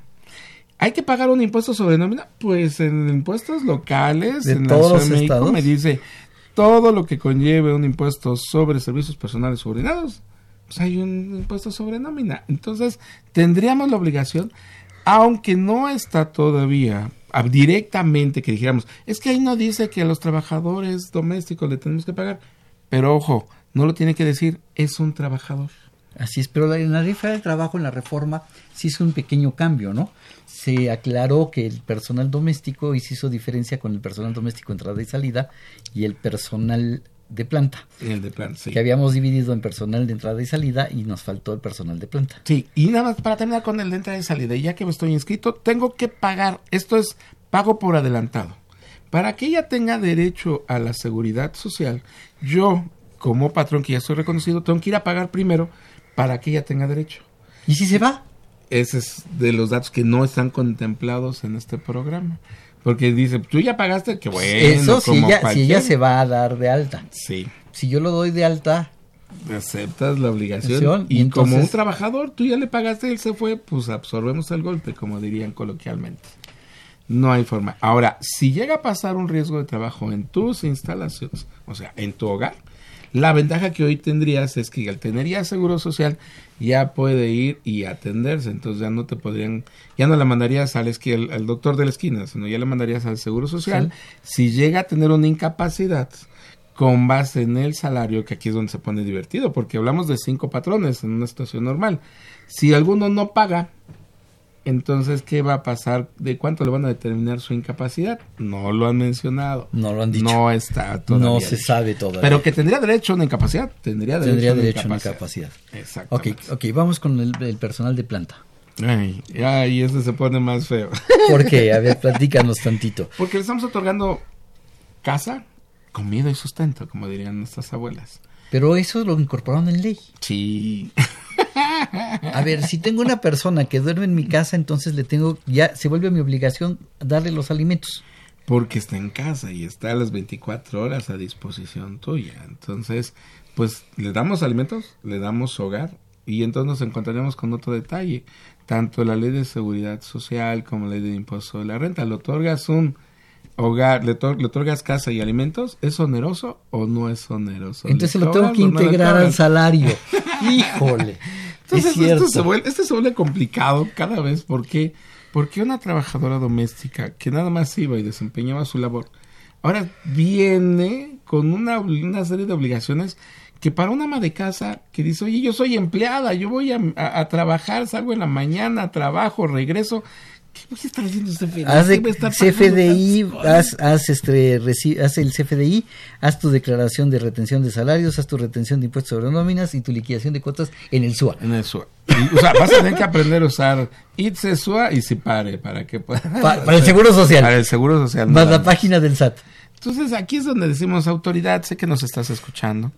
¿Hay que pagar un impuesto sobre nómina? Pues en impuestos locales, en la Ciudad de México, me dice, todo lo que conlleve un impuesto sobre servicios personales subordinados, pues hay un impuesto sobre nómina. Entonces, tendríamos la obligación, aunque no está todavía ah, directamente que dijéramos, es que ahí no dice que a los trabajadores domésticos le tenemos que pagar, pero ojo, no lo tiene que decir, es un trabajador. Así es, pero la- en la rifa del trabajo, en la reforma, sí hizo un pequeño cambio, ¿no? Se aclaró que el personal doméstico y se hizo diferencia con el personal doméstico entrada y salida y el personal de planta. El de planta, sí. Que habíamos dividido en personal de entrada y salida y nos faltó el personal de planta. Sí, y nada más para terminar con el de entrada y salida, y ya que me estoy inscrito, tengo que pagar, esto es pago por adelantado. Para que ella tenga derecho a la seguridad social, yo, como patrón que ya estoy reconocido, tengo que ir a pagar primero para que ella tenga derecho. ¿Y si se va? Ese es de los datos que no están contemplados en este programa. Porque dice, tú ya pagaste, que bueno. Eso si ella, si ella se va a dar de alta. Sí. Si yo lo doy de alta, aceptas la obligación y, y entonces- como un trabajador tú ya le pagaste él se fue pues absorbemos el golpe como dirían coloquialmente no hay forma ahora si llega a pasar un riesgo de trabajo en tus instalaciones o sea en tu hogar la ventaja que hoy tendrías es que al tener ya seguro social ya puede ir y atenderse. Entonces ya no te podrían ya no la mandarías al, esqui- al, al doctor de la esquina sino ya la mandarías al seguro social. Si llega a tener una incapacidad con base en el salario, que aquí es donde se pone divertido, porque hablamos de cinco patrones en una situación normal. Si alguno no paga, entonces, ¿qué va a pasar? ¿De cuánto le van a determinar su incapacidad? No lo han mencionado. No lo han dicho. No está todavía. no se sabe todavía. Pero que tendría derecho a una incapacidad. Tendría derecho, tendría a, una derecho a una incapacidad. capacidad. Exacto. Ok, ok, vamos con el, el personal de planta. Ay, ay, este se pone más feo. ¿Por qué? A ver, platícanos tantito. Porque le estamos otorgando casa, comida y sustento, como dirían nuestras abuelas. Pero eso lo incorporaron en ley. Sí. A ver, si tengo una persona que duerme en mi casa, entonces le tengo, ya se vuelve mi obligación darle los alimentos. Porque está en casa y está a las 24 horas a disposición tuya. Entonces, pues le damos alimentos, le damos hogar y entonces nos encontraremos con otro detalle. Tanto la ley de seguridad social como la ley de impuesto de la renta. Le otorgas un hogar, le, otor- le otorgas casa y alimentos, ¿es oneroso o no es oneroso? Entonces ¿Le lo tengo que no integrar al salario. Híjole. Entonces, es. Esto, se vuelve, esto se vuelve complicado cada vez porque, porque una trabajadora doméstica que nada más iba y desempeñaba su labor, ahora viene con una, una serie de obligaciones que para una ama de casa que dice, oye, yo soy empleada, yo voy a, a- a trabajar, salgo en la mañana, trabajo, regreso. ¿Qué voy a estar haciendo CFDI? Haz haz, haz, este, reci- haz el CFDI, haz tu declaración de retención de salarios, haz tu retención de impuestos sobre nóminas y tu liquidación de cuotas en el SUA. En el SUA. Y, o sea, vas a tener que aprender a usar ITSE, SUA y SIPARE para que puedas... Pa- para el Seguro Social. Para el Seguro Social. Más la página del SAT. Entonces aquí es donde decimos autoridad, sé que nos estás escuchando.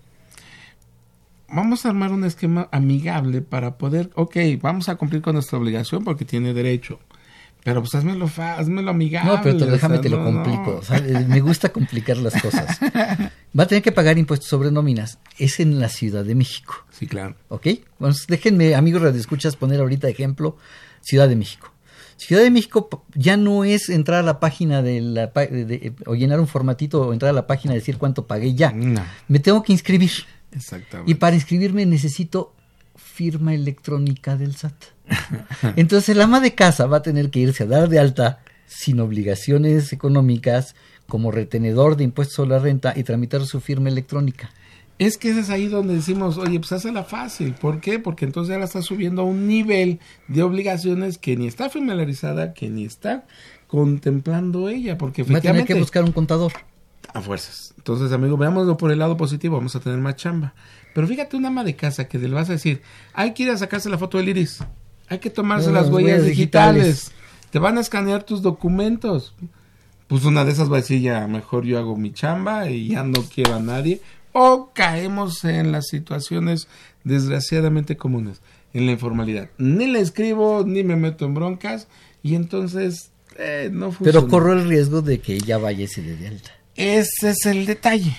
Vamos a armar un esquema amigable para poder, ok, vamos a cumplir con nuestra obligación porque tiene derecho. Pero pues hazmelo, hazmelo amigable. No, pero te- o déjame sea, te lo no, no. complico. Me gusta complicar las cosas. Va a tener que pagar impuestos sobre nóminas. Es en la Ciudad de México. Sí, claro. ¿Ok? Bueno, déjenme, amigos radioescuchas, poner ahorita ejemplo Ciudad de México. Ciudad de México ya no es entrar a la página de la pa- de- de- o llenar un formatito o entrar a la página y decir cuánto pagué ya. Me tengo que inscribir. Exactamente. Y para inscribirme necesito firma electrónica del SAT. Entonces el ama de casa va a tener que irse a dar de alta sin obligaciones económicas como retenedor de impuestos sobre la renta y tramitar su firma electrónica. Es que ese es ahí donde decimos, oye, pues hazla fácil. ¿Por qué? Porque entonces ya la está subiendo a un nivel de obligaciones que ni está familiarizada, que ni está contemplando ella. Porque Va a tener efectivamente... que buscar un contador. A fuerzas. Entonces, amigo, veámoslo por el lado positivo, vamos a tener más chamba. Pero fíjate una ama de casa que le vas a decir, hay que ir a sacarse la foto del iris, hay que tomarse No, las las huellas huellas digitales. digitales. te van a escanear tus documentos. Pues una de esas va a decir, ya, mejor yo hago mi chamba y ya no quiero a nadie. O caemos en las situaciones desgraciadamente comunes, en la informalidad. Ni le escribo, ni me meto en broncas, y entonces eh, no funciona. Pero corro el riesgo de que ella vaya y se dé de alta. Ese es el detalle.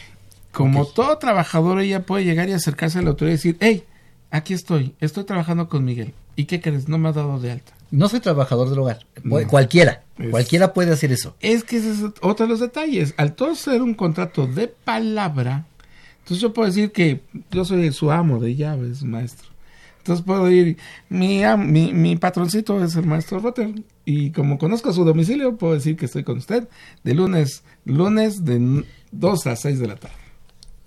Como todo trabajador, ella puede llegar y acercarse a la autoridad y decir, hey, aquí estoy, estoy trabajando con Miguel. ¿Y qué crees? No me ha dado de alta. No soy trabajador del hogar. No. Cualquiera. Es- Cualquiera puede hacer eso. Es que ese es otro de los detalles. Al todo ser un contrato de palabra, entonces yo puedo decir que yo soy su amo de llaves, maestro. Entonces puedo ir, mi, mi, mi patroncito es el maestro Rotter. Y como conozco su domicilio, puedo decir que estoy con usted de lunes, lunes de 2 a 6 de la tarde.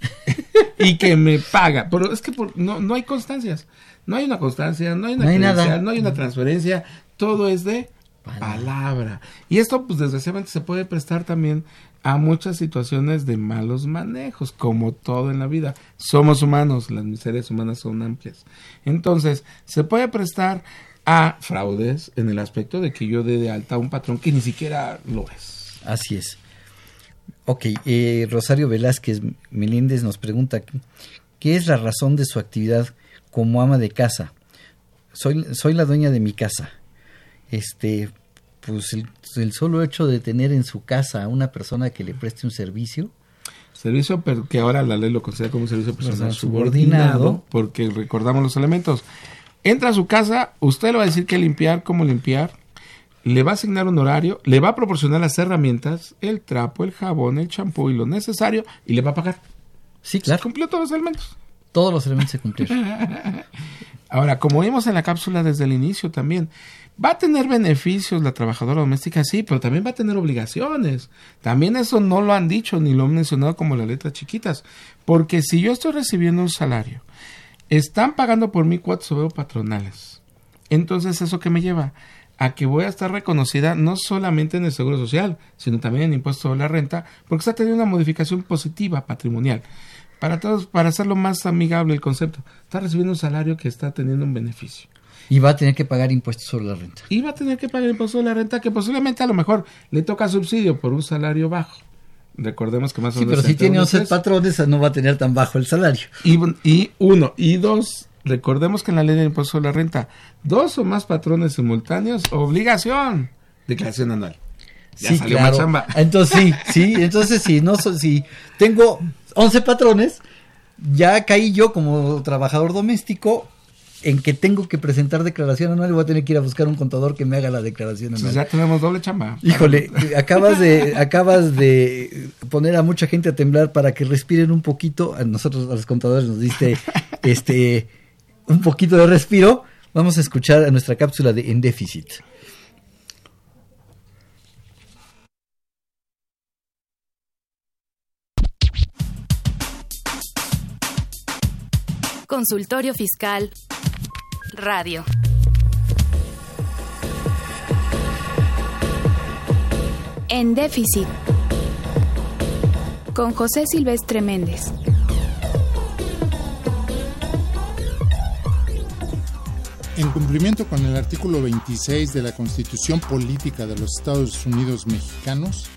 y que me paga. Pero es que por- no, no hay constancias. No hay una constancia, no hay una No hay nada. credencial, no hay una transferencia. Todo es de palabra. Y esto, pues desgraciadamente, se puede prestar también a muchas situaciones de malos manejos, como todo en la vida. Somos humanos, las miserias humanas son amplias. Entonces, se puede prestar a fraudes en el aspecto de que yo dé de alta un patrón que ni siquiera lo es. Así es. Ok, eh, Rosario Velázquez Meléndez nos pregunta, ¿qué es la razón de su actividad como ama de casa? Soy, soy la dueña de mi casa. Este, pues el, el solo hecho de tener en su casa a una persona que le preste un servicio, Servicio pero que ahora la ley lo considera como un servicio personal Personal subordinado, subordinado. porque recordamos los elementos. Entra a su casa, usted le va a decir qué limpiar, cómo limpiar, le va a asignar un horario, le va a proporcionar las herramientas, el trapo, el jabón, el champú y lo necesario, y le va a pagar. Sí, claro. Cumplió todos los elementos. Todos los elementos se cumplieron. Ahora, como vimos en la cápsula desde el inicio también, va a tener beneficios la trabajadora doméstica, sí, pero también va a tener obligaciones. También eso no lo han dicho ni lo han mencionado como las letras chiquitas. Porque si yo estoy recibiendo un salario, están pagando por mí cuotas o veo patronales. Entonces, ¿eso qué me lleva? A que voy a estar reconocida no solamente en el Seguro Social, sino también en el impuesto sobre la renta, porque está teniendo una modificación positiva patrimonial. Para todos, para hacerlo más amigable el concepto, está recibiendo un salario que está teniendo un beneficio. Y va a tener que pagar impuestos sobre la renta. Y va a tener que pagar impuesto sobre la renta que posiblemente a lo mejor le toca subsidio por un salario bajo. Recordemos que más o Sí, menos pero si tiene unos 11 tres. patrones, no va a tener tan bajo el salario. Y, y uno, y dos, recordemos que en la ley del impuesto sobre la renta, dos o más patrones simultáneos, obligación, declaración anual. Ya sí, salió claro. Entonces sí, sí, entonces sí, no si tengo 11 patrones, ya caí yo como trabajador doméstico en que tengo que presentar declaración anual y voy a tener que ir a buscar un contador que me haga la declaración anual. Entonces ya tenemos doble chamba. Híjole, acabas de acabas de poner a mucha gente a temblar para que respiren un poquito. A nosotros a los contadores nos diste este un poquito de respiro. Vamos a escuchar a nuestra cápsula de En déficit. Consultorio Fiscal Radio. En déficit. Con José Silvestre Méndez. En cumplimiento con el artículo 26 de la Constitución Política de los Estados Unidos Mexicanos,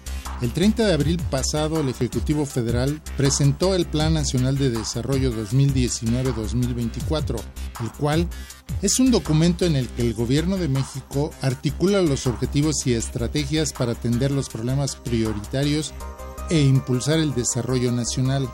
el 30 de abril pasado el Ejecutivo Federal presentó el Plan Nacional de Desarrollo 2019-2024, el cual es un documento en el que el Gobierno de México articula los objetivos y estrategias para atender los problemas prioritarios e impulsar el desarrollo nacional.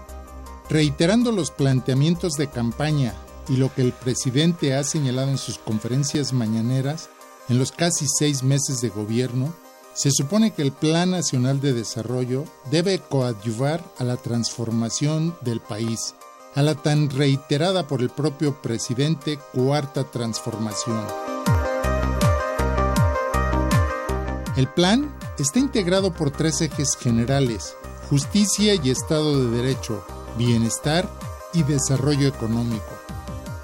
Reiterando los planteamientos de campaña y lo que el presidente ha señalado en sus conferencias mañaneras, en los casi seis meses de gobierno, se supone que el Plan Nacional de Desarrollo debe coadyuvar a la transformación del país, a la tan reiterada por el propio presidente cuarta transformación. El plan está integrado por tres ejes generales, justicia y Estado de Derecho, bienestar y desarrollo económico.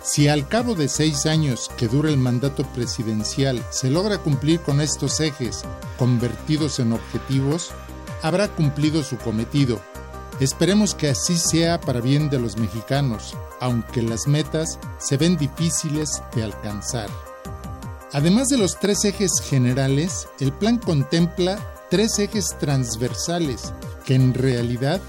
Si al cabo de seis años que dura el mandato presidencial se logra cumplir con estos ejes convertidos en objetivos, habrá cumplido su cometido. Esperemos que así sea para bien de los mexicanos, aunque las metas se ven difíciles de alcanzar. Además de los tres ejes generales, el plan contempla tres ejes transversales que en realidad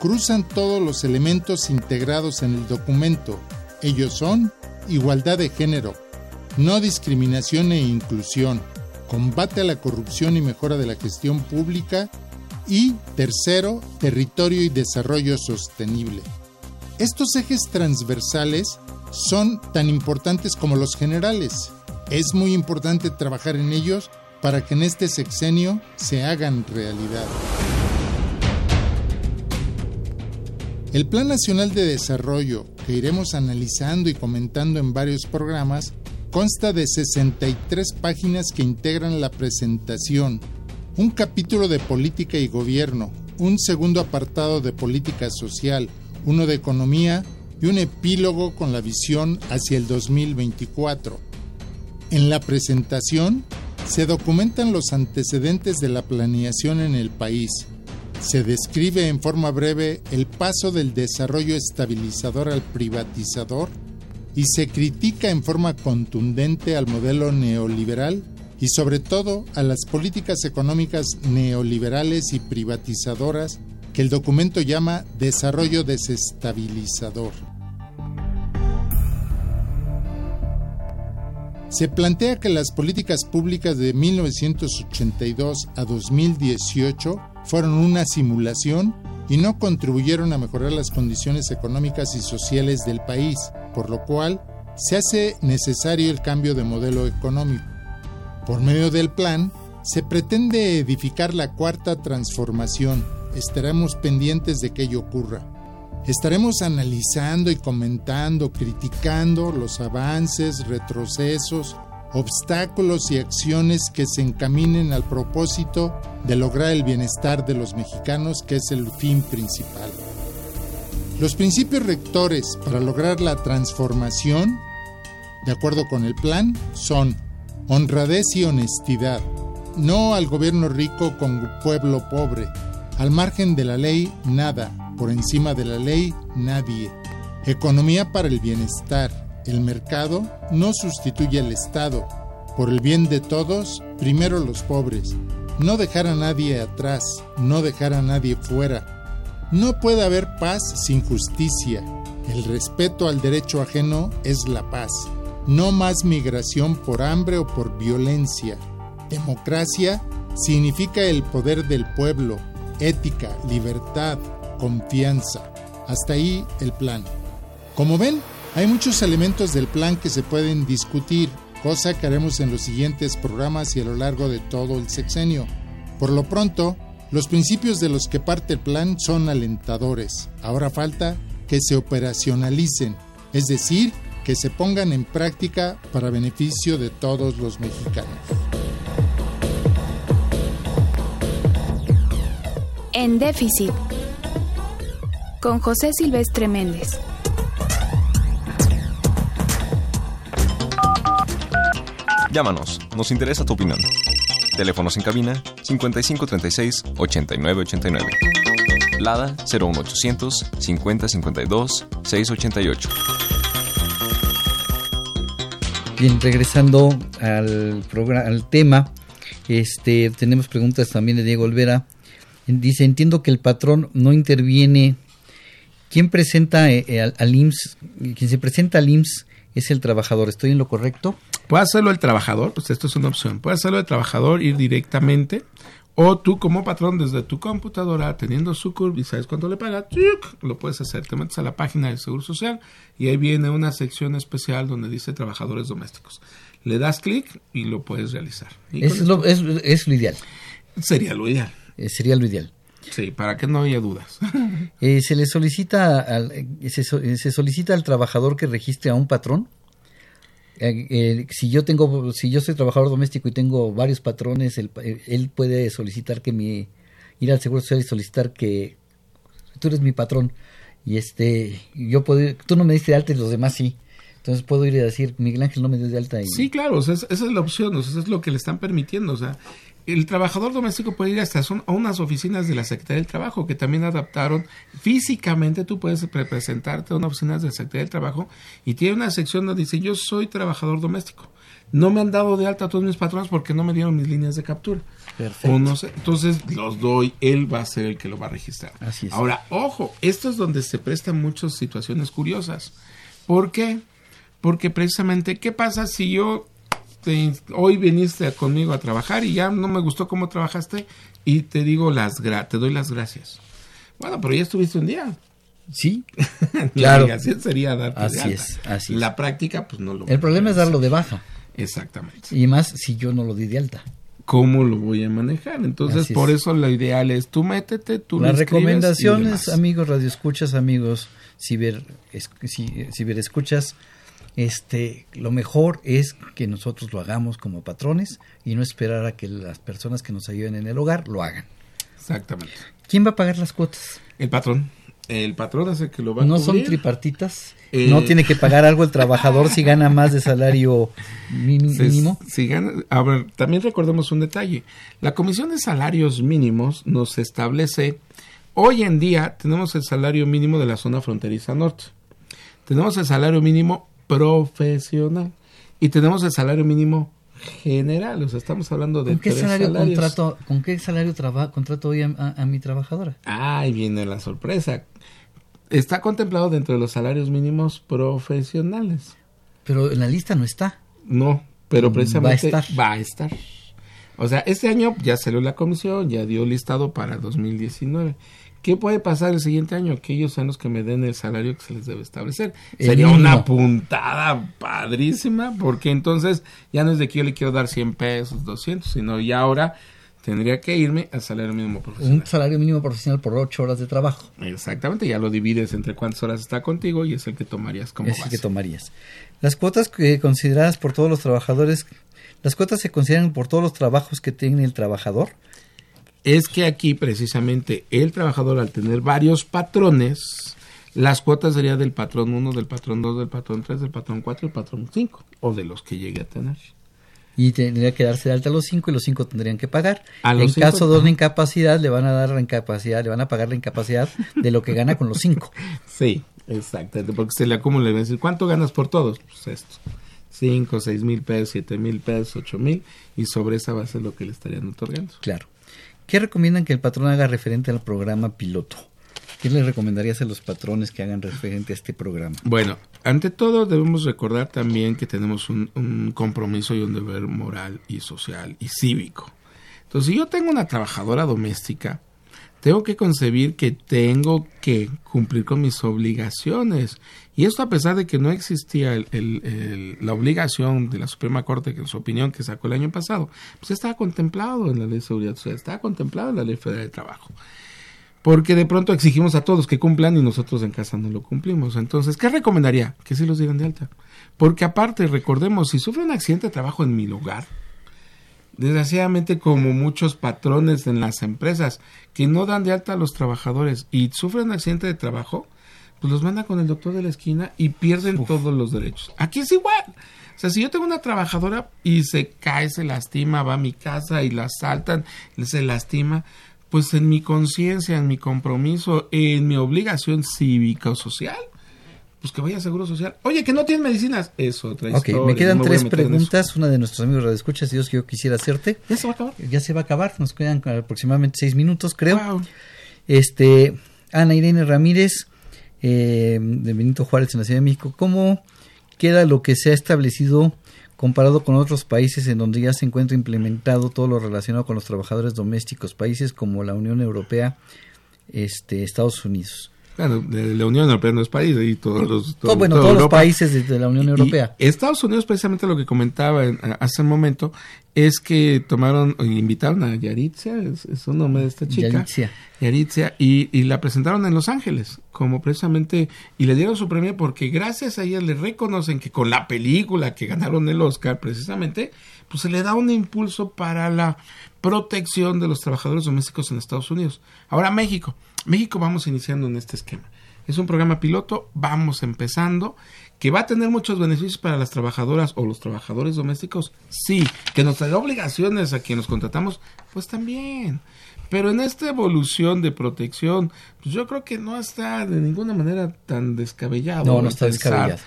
cruzan todos los elementos integrados en el documento. Ellos son igualdad de género, no discriminación e inclusión, combate a la corrupción y mejora de la gestión pública y, tercero, territorio y desarrollo sostenible. Estos ejes transversales son tan importantes como los generales. Es muy importante trabajar en ellos para que en este sexenio se hagan realidad. El Plan Nacional de Desarrollo, que iremos analizando y comentando en varios programas, consta de 63 páginas que integran la presentación, un capítulo de política y gobierno, un segundo apartado de política social, uno de economía y un epílogo con la visión hacia el 2024. En la presentación se documentan los antecedentes de la planeación en el país, se describe en forma breve el paso del desarrollo estabilizador al privatizador y se critica en forma contundente al modelo neoliberal y sobre todo a las políticas económicas neoliberales y privatizadoras que el documento llama desarrollo desestabilizador. Se plantea que las políticas públicas de 1982 a 2018 fueron una simulación y no contribuyeron a mejorar las condiciones económicas y sociales del país, por lo cual se hace necesario el cambio de modelo económico. Por medio del plan, se pretende edificar la cuarta transformación. Estaremos pendientes de que ello ocurra. Estaremos analizando y comentando, criticando los avances, retrocesos, obstáculos y acciones que se encaminen al propósito de lograr el bienestar de los mexicanos, que es el fin principal. Los principios rectores para lograr la transformación, de acuerdo con el plan, son honradez y honestidad, no al gobierno rico con pueblo pobre, al margen de la ley nada, por encima de la ley nadie, economía para el bienestar, el mercado no sustituye al Estado. Por el bien de todos, primero los pobres. No dejar a nadie atrás, no dejar a nadie fuera. No puede haber paz sin justicia. El respeto al derecho ajeno es la paz. No más migración por hambre o por violencia. Democracia significa el poder del pueblo, ética, libertad, confianza. Hasta ahí el plan. Como ven, hay muchos elementos del plan que se pueden discutir, cosa que haremos en los siguientes programas y a lo largo de todo el sexenio. Por lo pronto, los principios de los que parte el plan son alentadores. Ahora falta que se operacionalicen, es decir, que se pongan en práctica para beneficio de todos los mexicanos. En déficit. Con José Silvestre Méndez. Llámanos, nos interesa tu opinión. Teléfonos en cabina 5536 8989. Lada 01800 5052 688. Bien, regresando al programa, al tema, este, tenemos preguntas también de Diego Olvera. Dice, entiendo que el patrón no interviene. ¿Quién presenta eh, eh, al, al IMSS? Quien se presenta al IMSS es el trabajador. ¿Estoy en lo correcto? Puede hacerlo el trabajador, pues esto es una opción. Puede hacerlo el trabajador, ir directamente. O tú como patrón desde tu computadora, teniendo su curva y sabes cuánto le paga, lo puedes hacer. Te metes a la página del Seguro Social y ahí viene una sección especial donde dice trabajadores domésticos. Le das clic y lo puedes realizar. Es lo, es, es lo, ideal. Sería lo ideal. Eh, sería lo ideal. Sí, para que no haya dudas. eh, se le solicita al, se, se solicita al trabajador que registre a un patrón. Eh, eh, si yo tengo, si yo soy trabajador doméstico y tengo varios patrones, él, él puede solicitar que mi, ir al seguro social y solicitar que tú eres mi patrón y este, yo puedo, tú no me diste de alta y los demás sí. Entonces puedo ir a decir, Miguel Ángel no me dio de alta. Y... Sí, claro, o sea, esa es la opción, o sea, eso es lo que le están permitiendo, o sea, el trabajador doméstico puede ir hasta son, a unas oficinas de la Secretaría del Trabajo que también adaptaron físicamente tú puedes representarte a una oficina de la Secretaría del Trabajo y tiene una sección donde dice yo soy trabajador doméstico no me han dado de alta a todos mis patrones porque no me dieron mis líneas de captura Perfecto. No sé, entonces los doy él va a ser el que lo va a registrar Así es. ahora ojo esto es donde se prestan muchas situaciones curiosas ¿por qué? porque precisamente qué pasa si yo te, hoy viniste conmigo a trabajar y ya no me gustó cómo trabajaste y te digo las gra te doy las gracias. Bueno, pero ya estuviste un día. Sí, La claro. obligación sería darte Así de alta. es, así es. La práctica, pues no lo. El problema es darlo de baja. Exactamente. Y más si yo no lo di de alta. ¿Cómo lo voy a manejar? Entonces, Así por es. eso lo ideal es tú métete, tú Las recomendaciones, amigos radioescuchas, amigos ciber, es- ci- ciberescuchas, este, lo mejor es que nosotros lo hagamos como patrones y no esperar a que las personas que nos ayuden en el hogar lo hagan. Exactamente. ¿Quién va a pagar las cuotas? El patrón. El patrón es el que lo va a ¿No son tripartitas? Eh, ¿No tiene que pagar algo el trabajador si gana más de salario mínimo? si gana- a ver, también recordemos un detalle. La Comisión de Salarios Mínimos nos establece, hoy en día tenemos el salario mínimo de la zona fronteriza norte, tenemos el salario mínimo profesional y tenemos el salario mínimo general. O sea, estamos hablando de ¿Con qué tres salario salarios. contrato, con qué salario traba- contrato hoy a, a- a mi trabajadora? Ahí viene la sorpresa. Está contemplado dentro de los salarios mínimos profesionales. Pero en la lista no está. No, pero precisamente va a estar. va a estar. O sea, este año ya salió la comisión, ya dio listado para 2019. ¿Qué puede pasar el siguiente año? Que ellos sean los que me den el salario que se les debe establecer. El Sería una puntada padrísima, porque entonces ya no es de que yo le quiero dar 100 pesos, 200, sino ya ahora tendría que irme al salario mínimo profesional. Un salario mínimo profesional por ocho horas de trabajo. Exactamente, ya lo divides entre cuántas horas está contigo y es el que tomarías como es el que tomarías. Las cuotas que consideradas por todos los trabajadores, las cuotas se consideran por todos los trabajos que tiene el trabajador. Es que aquí precisamente el trabajador al tener varios patrones, las cuotas serían del patrón 1, del patrón 2, del patrón 3, del patrón 4 y del patrón 5, o de los que llegue a tener. Y tendría que darse de alta a los cinco y los cinco tendrían que pagar. A en cinco- caso de una incapacidad, le van a dar la incapacidad, le van a pagar la incapacidad de lo que gana con los cinco. Sí, exactamente, porque se le acumula, a decir, ¿cuánto ganas por todos? Pues esto, 5, 6 mil pesos, 7 mil pesos, 8 mil, y sobre esa base es lo que le estarían otorgando. Claro. ¿Qué recomiendan que el patrón haga referente al programa piloto? ¿Qué le recomendarías a los patrones que hagan referente a este programa? Bueno, ante todo debemos recordar también que tenemos un, un compromiso y un deber moral y social y cívico. Entonces, si yo tengo una trabajadora doméstica, tengo que concebir que tengo que cumplir con mis obligaciones. Y esto a pesar de que no existía la obligación de la Suprema Corte, que en su opinión que sacó el año pasado, pues estaba contemplado en la Ley de Seguridad Social, estaba contemplado en la Ley Federal de Trabajo. Porque de pronto exigimos a todos que cumplan y nosotros en casa no lo cumplimos. Entonces, ¿qué recomendaría? Que sí los dieran de alta. Porque aparte, recordemos, si sufre un accidente de trabajo en mi lugar, desgraciadamente como muchos patrones en las empresas que no dan de alta a los trabajadores y sufren un accidente de trabajo, pues los mandan con el doctor de la esquina y pierden todos los derechos. Aquí es igual. O sea, si yo tengo una trabajadora y se cae, se lastima, va a mi casa y la asaltan, se lastima, pues en mi conciencia, en mi compromiso, en mi obligación cívica o social, pues que vaya a Seguro Social. Oye, que no tienes medicinas. Es otra Ok, historia. me quedan no tres preguntas. Una de nuestros amigos radioescuchas, Dios que yo quisiera hacerte. Ya se va a acabar. Ya se va a acabar, nos quedan aproximadamente seis minutos, creo. Este, Ana Irene Ramírez, eh, de Benito Juárez en la Ciudad de México, ¿cómo queda lo que se ha establecido comparado con otros países en donde ya se encuentra implementado todo lo relacionado con los trabajadores domésticos, países como la Unión Europea, este, Estados Unidos? Bueno, de la Unión Europea no es país, y todos los... Todo- bueno, toda todos los países de, la Unión Europea. y Estados Unidos, precisamente lo que comentaba en- hace un momento, es que tomaron, invitaron a Yaritza, es, es un nombre de esta chica. Yaritza. Yaritza, y, y la presentaron en Los Ángeles, como precisamente, y le dieron su premio porque gracias a ella le reconocen que con la película que ganaron el Oscar, precisamente, pues se le da un impulso para la protección de los trabajadores domésticos en Estados Unidos. Ahora México. México vamos iniciando en este esquema. Es un programa piloto, vamos empezando, que va a tener muchos beneficios para las trabajadoras o los trabajadores domésticos. Sí, que nos traerá obligaciones a quienes nos contratamos, pues también. Pero en esta evolución de protección, pues yo creo que no está de ninguna manera tan descabellado. No, no está descabellado.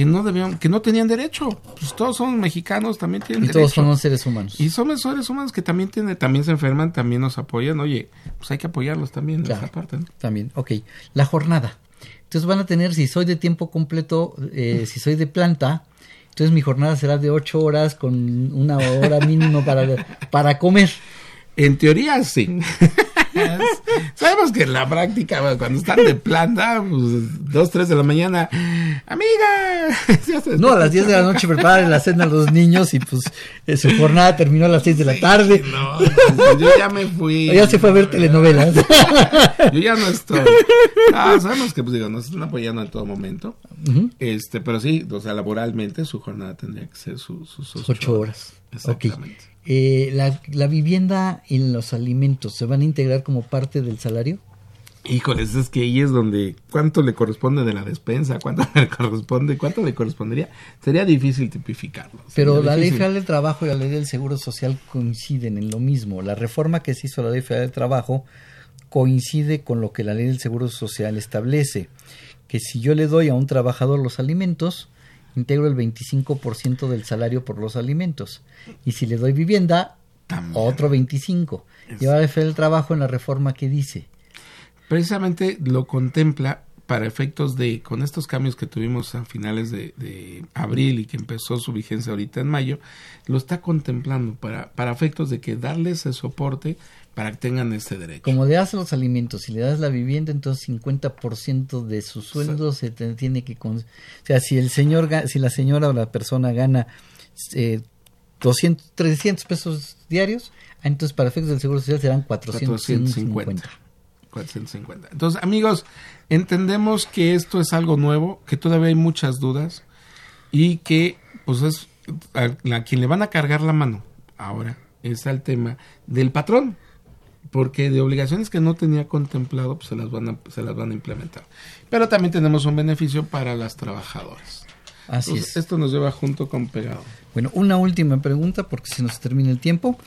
Que no debían, que no tenían derecho. Pues todos son mexicanos, también tienen Y derecho. todos somos seres humanos. Y somos seres humanos que también tienen, también se enferman, también nos apoyan. Oye, pues hay que apoyarlos también en Claro. esa parte. ¿no? También, ok. La jornada. Entonces van a tener, si soy de tiempo completo, eh, si soy de planta, entonces mi jornada será de ocho horas con una hora mínimo para, para comer. En teoría, sí. Sabemos que en la práctica, bueno, cuando están de planta, pues, dos, tres de la mañana, amiga. No, a las 10 de la noche preparan la cena a los niños y pues eh, su jornada terminó a las 6 de la tarde. No, pues, yo ya me fui. Ya se fue a ver telenovelas. Yo ya no estoy. Ah, sabemos que, pues digo, nos están apoyando en todo momento. Este, pero sí, o sea, laboralmente su jornada tendría que ser su- sus, sus Ocho horas. Exactamente. Eh, la, la vivienda y los alimentos se van a integrar como parte del salario. Híjoles, es que ahí es donde cuánto le corresponde de la despensa, cuánto le corresponde, cuánto le correspondería. Sería difícil tipificarlo. Pero la ley federal del trabajo y la ley del seguro social coinciden en lo mismo. La reforma que se hizo a la ley federal del trabajo coincide con lo que la ley del seguro social establece. Que si yo le doy a un trabajador los alimentos, integro el 25% del salario por los alimentos. Y si le doy vivienda, otro 25%. Y ahora del trabajo en la reforma que dice. Precisamente lo contempla para efectos de, con estos cambios que tuvimos a finales de, de abril y que empezó su vigencia ahorita en mayo, lo está contemplando para, para efectos de que darles el soporte para que tengan este derecho. Como le das los alimentos y le das la vivienda, entonces 50% de su sueldo se te tiene que... con- O sea, si el señor, si la señora o la persona gana eh, 200, 300 pesos diarios, ah, entonces para efectos del Seguro Social serán 450. 450. 450. Entonces, amigos, entendemos que esto es algo nuevo, que todavía hay muchas dudas y que, pues, es a, a quien le van a cargar la mano ahora es al tema del patrón, porque de obligaciones que no tenía contemplado, pues se las van a, se las van a implementar. Pero también tenemos un beneficio para las trabajadoras. Así Entonces, es. Esto nos lleva junto con pegado. Bueno, una última pregunta porque se nos termina el tiempo.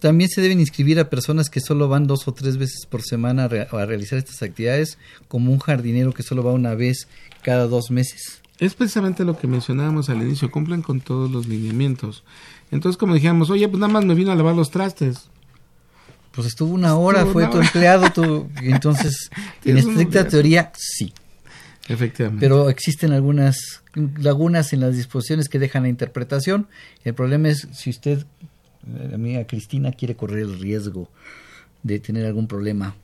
También se deben inscribir a personas que solo van dos o tres veces por semana a, re- a realizar estas actividades, como un jardinero que solo va una vez cada dos meses. Es precisamente lo que mencionábamos al inicio, cumplen con todos los lineamientos. Entonces, como dijéramos, oye, pues nada más me vino a lavar los trastes. Pues estuvo una hora, Estuvo fue una tu hora. empleado, tu, entonces, en estricta teoría, sí. Efectivamente. Pero existen algunas lagunas en las disposiciones que dejan la interpretación. El problema es si usted, la amiga Cristina, quiere correr el riesgo de tener algún problema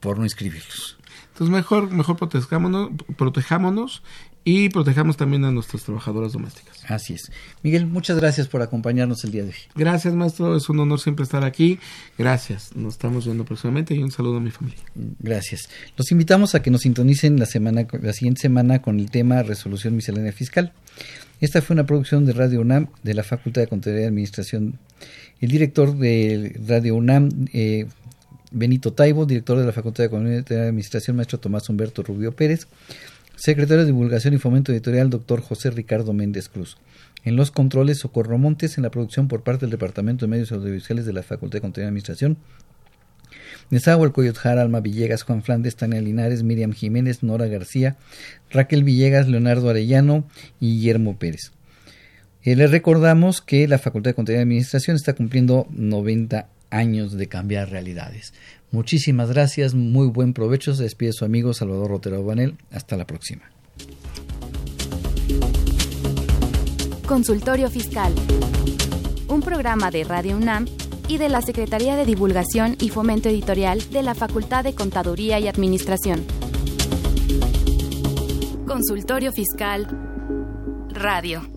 por no inscribirlos. Entonces, mejor, mejor protejámonos, protejámonos y protejamos también a nuestras trabajadoras domésticas. Así es. Miguel, muchas gracias por acompañarnos el día de hoy. Gracias, maestro. Es un honor siempre estar aquí. Gracias. Nos estamos viendo próximamente y un saludo a mi familia. Gracias. Los invitamos a que nos sintonicen la semana, la siguiente semana con el tema resolución miscelánea fiscal. Esta fue una producción de Radio UNAM de la Facultad de Contaduría y Administración. El director de Radio UNAM, eh, Benito Taibo, director de la Facultad de Contaduría y Administración, maestro Tomás Humberto Rubio Pérez, secretario de Divulgación y Fomento Editorial, doctor José Ricardo Méndez Cruz. En los controles, Socorro Montes, en la producción por parte del Departamento de Medios Audiovisuales de la Facultad de Contaduría y Administración, Nezahualcóyotl Jara, Alma Villegas, Juan Flandes, Tania Linares, Miriam Jiménez, Nora García, Raquel Villegas, Leonardo Arellano y Guillermo Pérez. Eh, les recordamos que la Facultad de Contaduría y Administración está cumpliendo 90 años de cambiar realidades. Muchísimas gracias, muy buen provecho. Se despide su amigo Salvador Rotero Banel. Hasta la próxima. Consultorio Fiscal. Un programa de Radio UNAM y de la Secretaría de Divulgación y Fomento Editorial de la Facultad de Contaduría y Administración. Consultorio Fiscal Radio.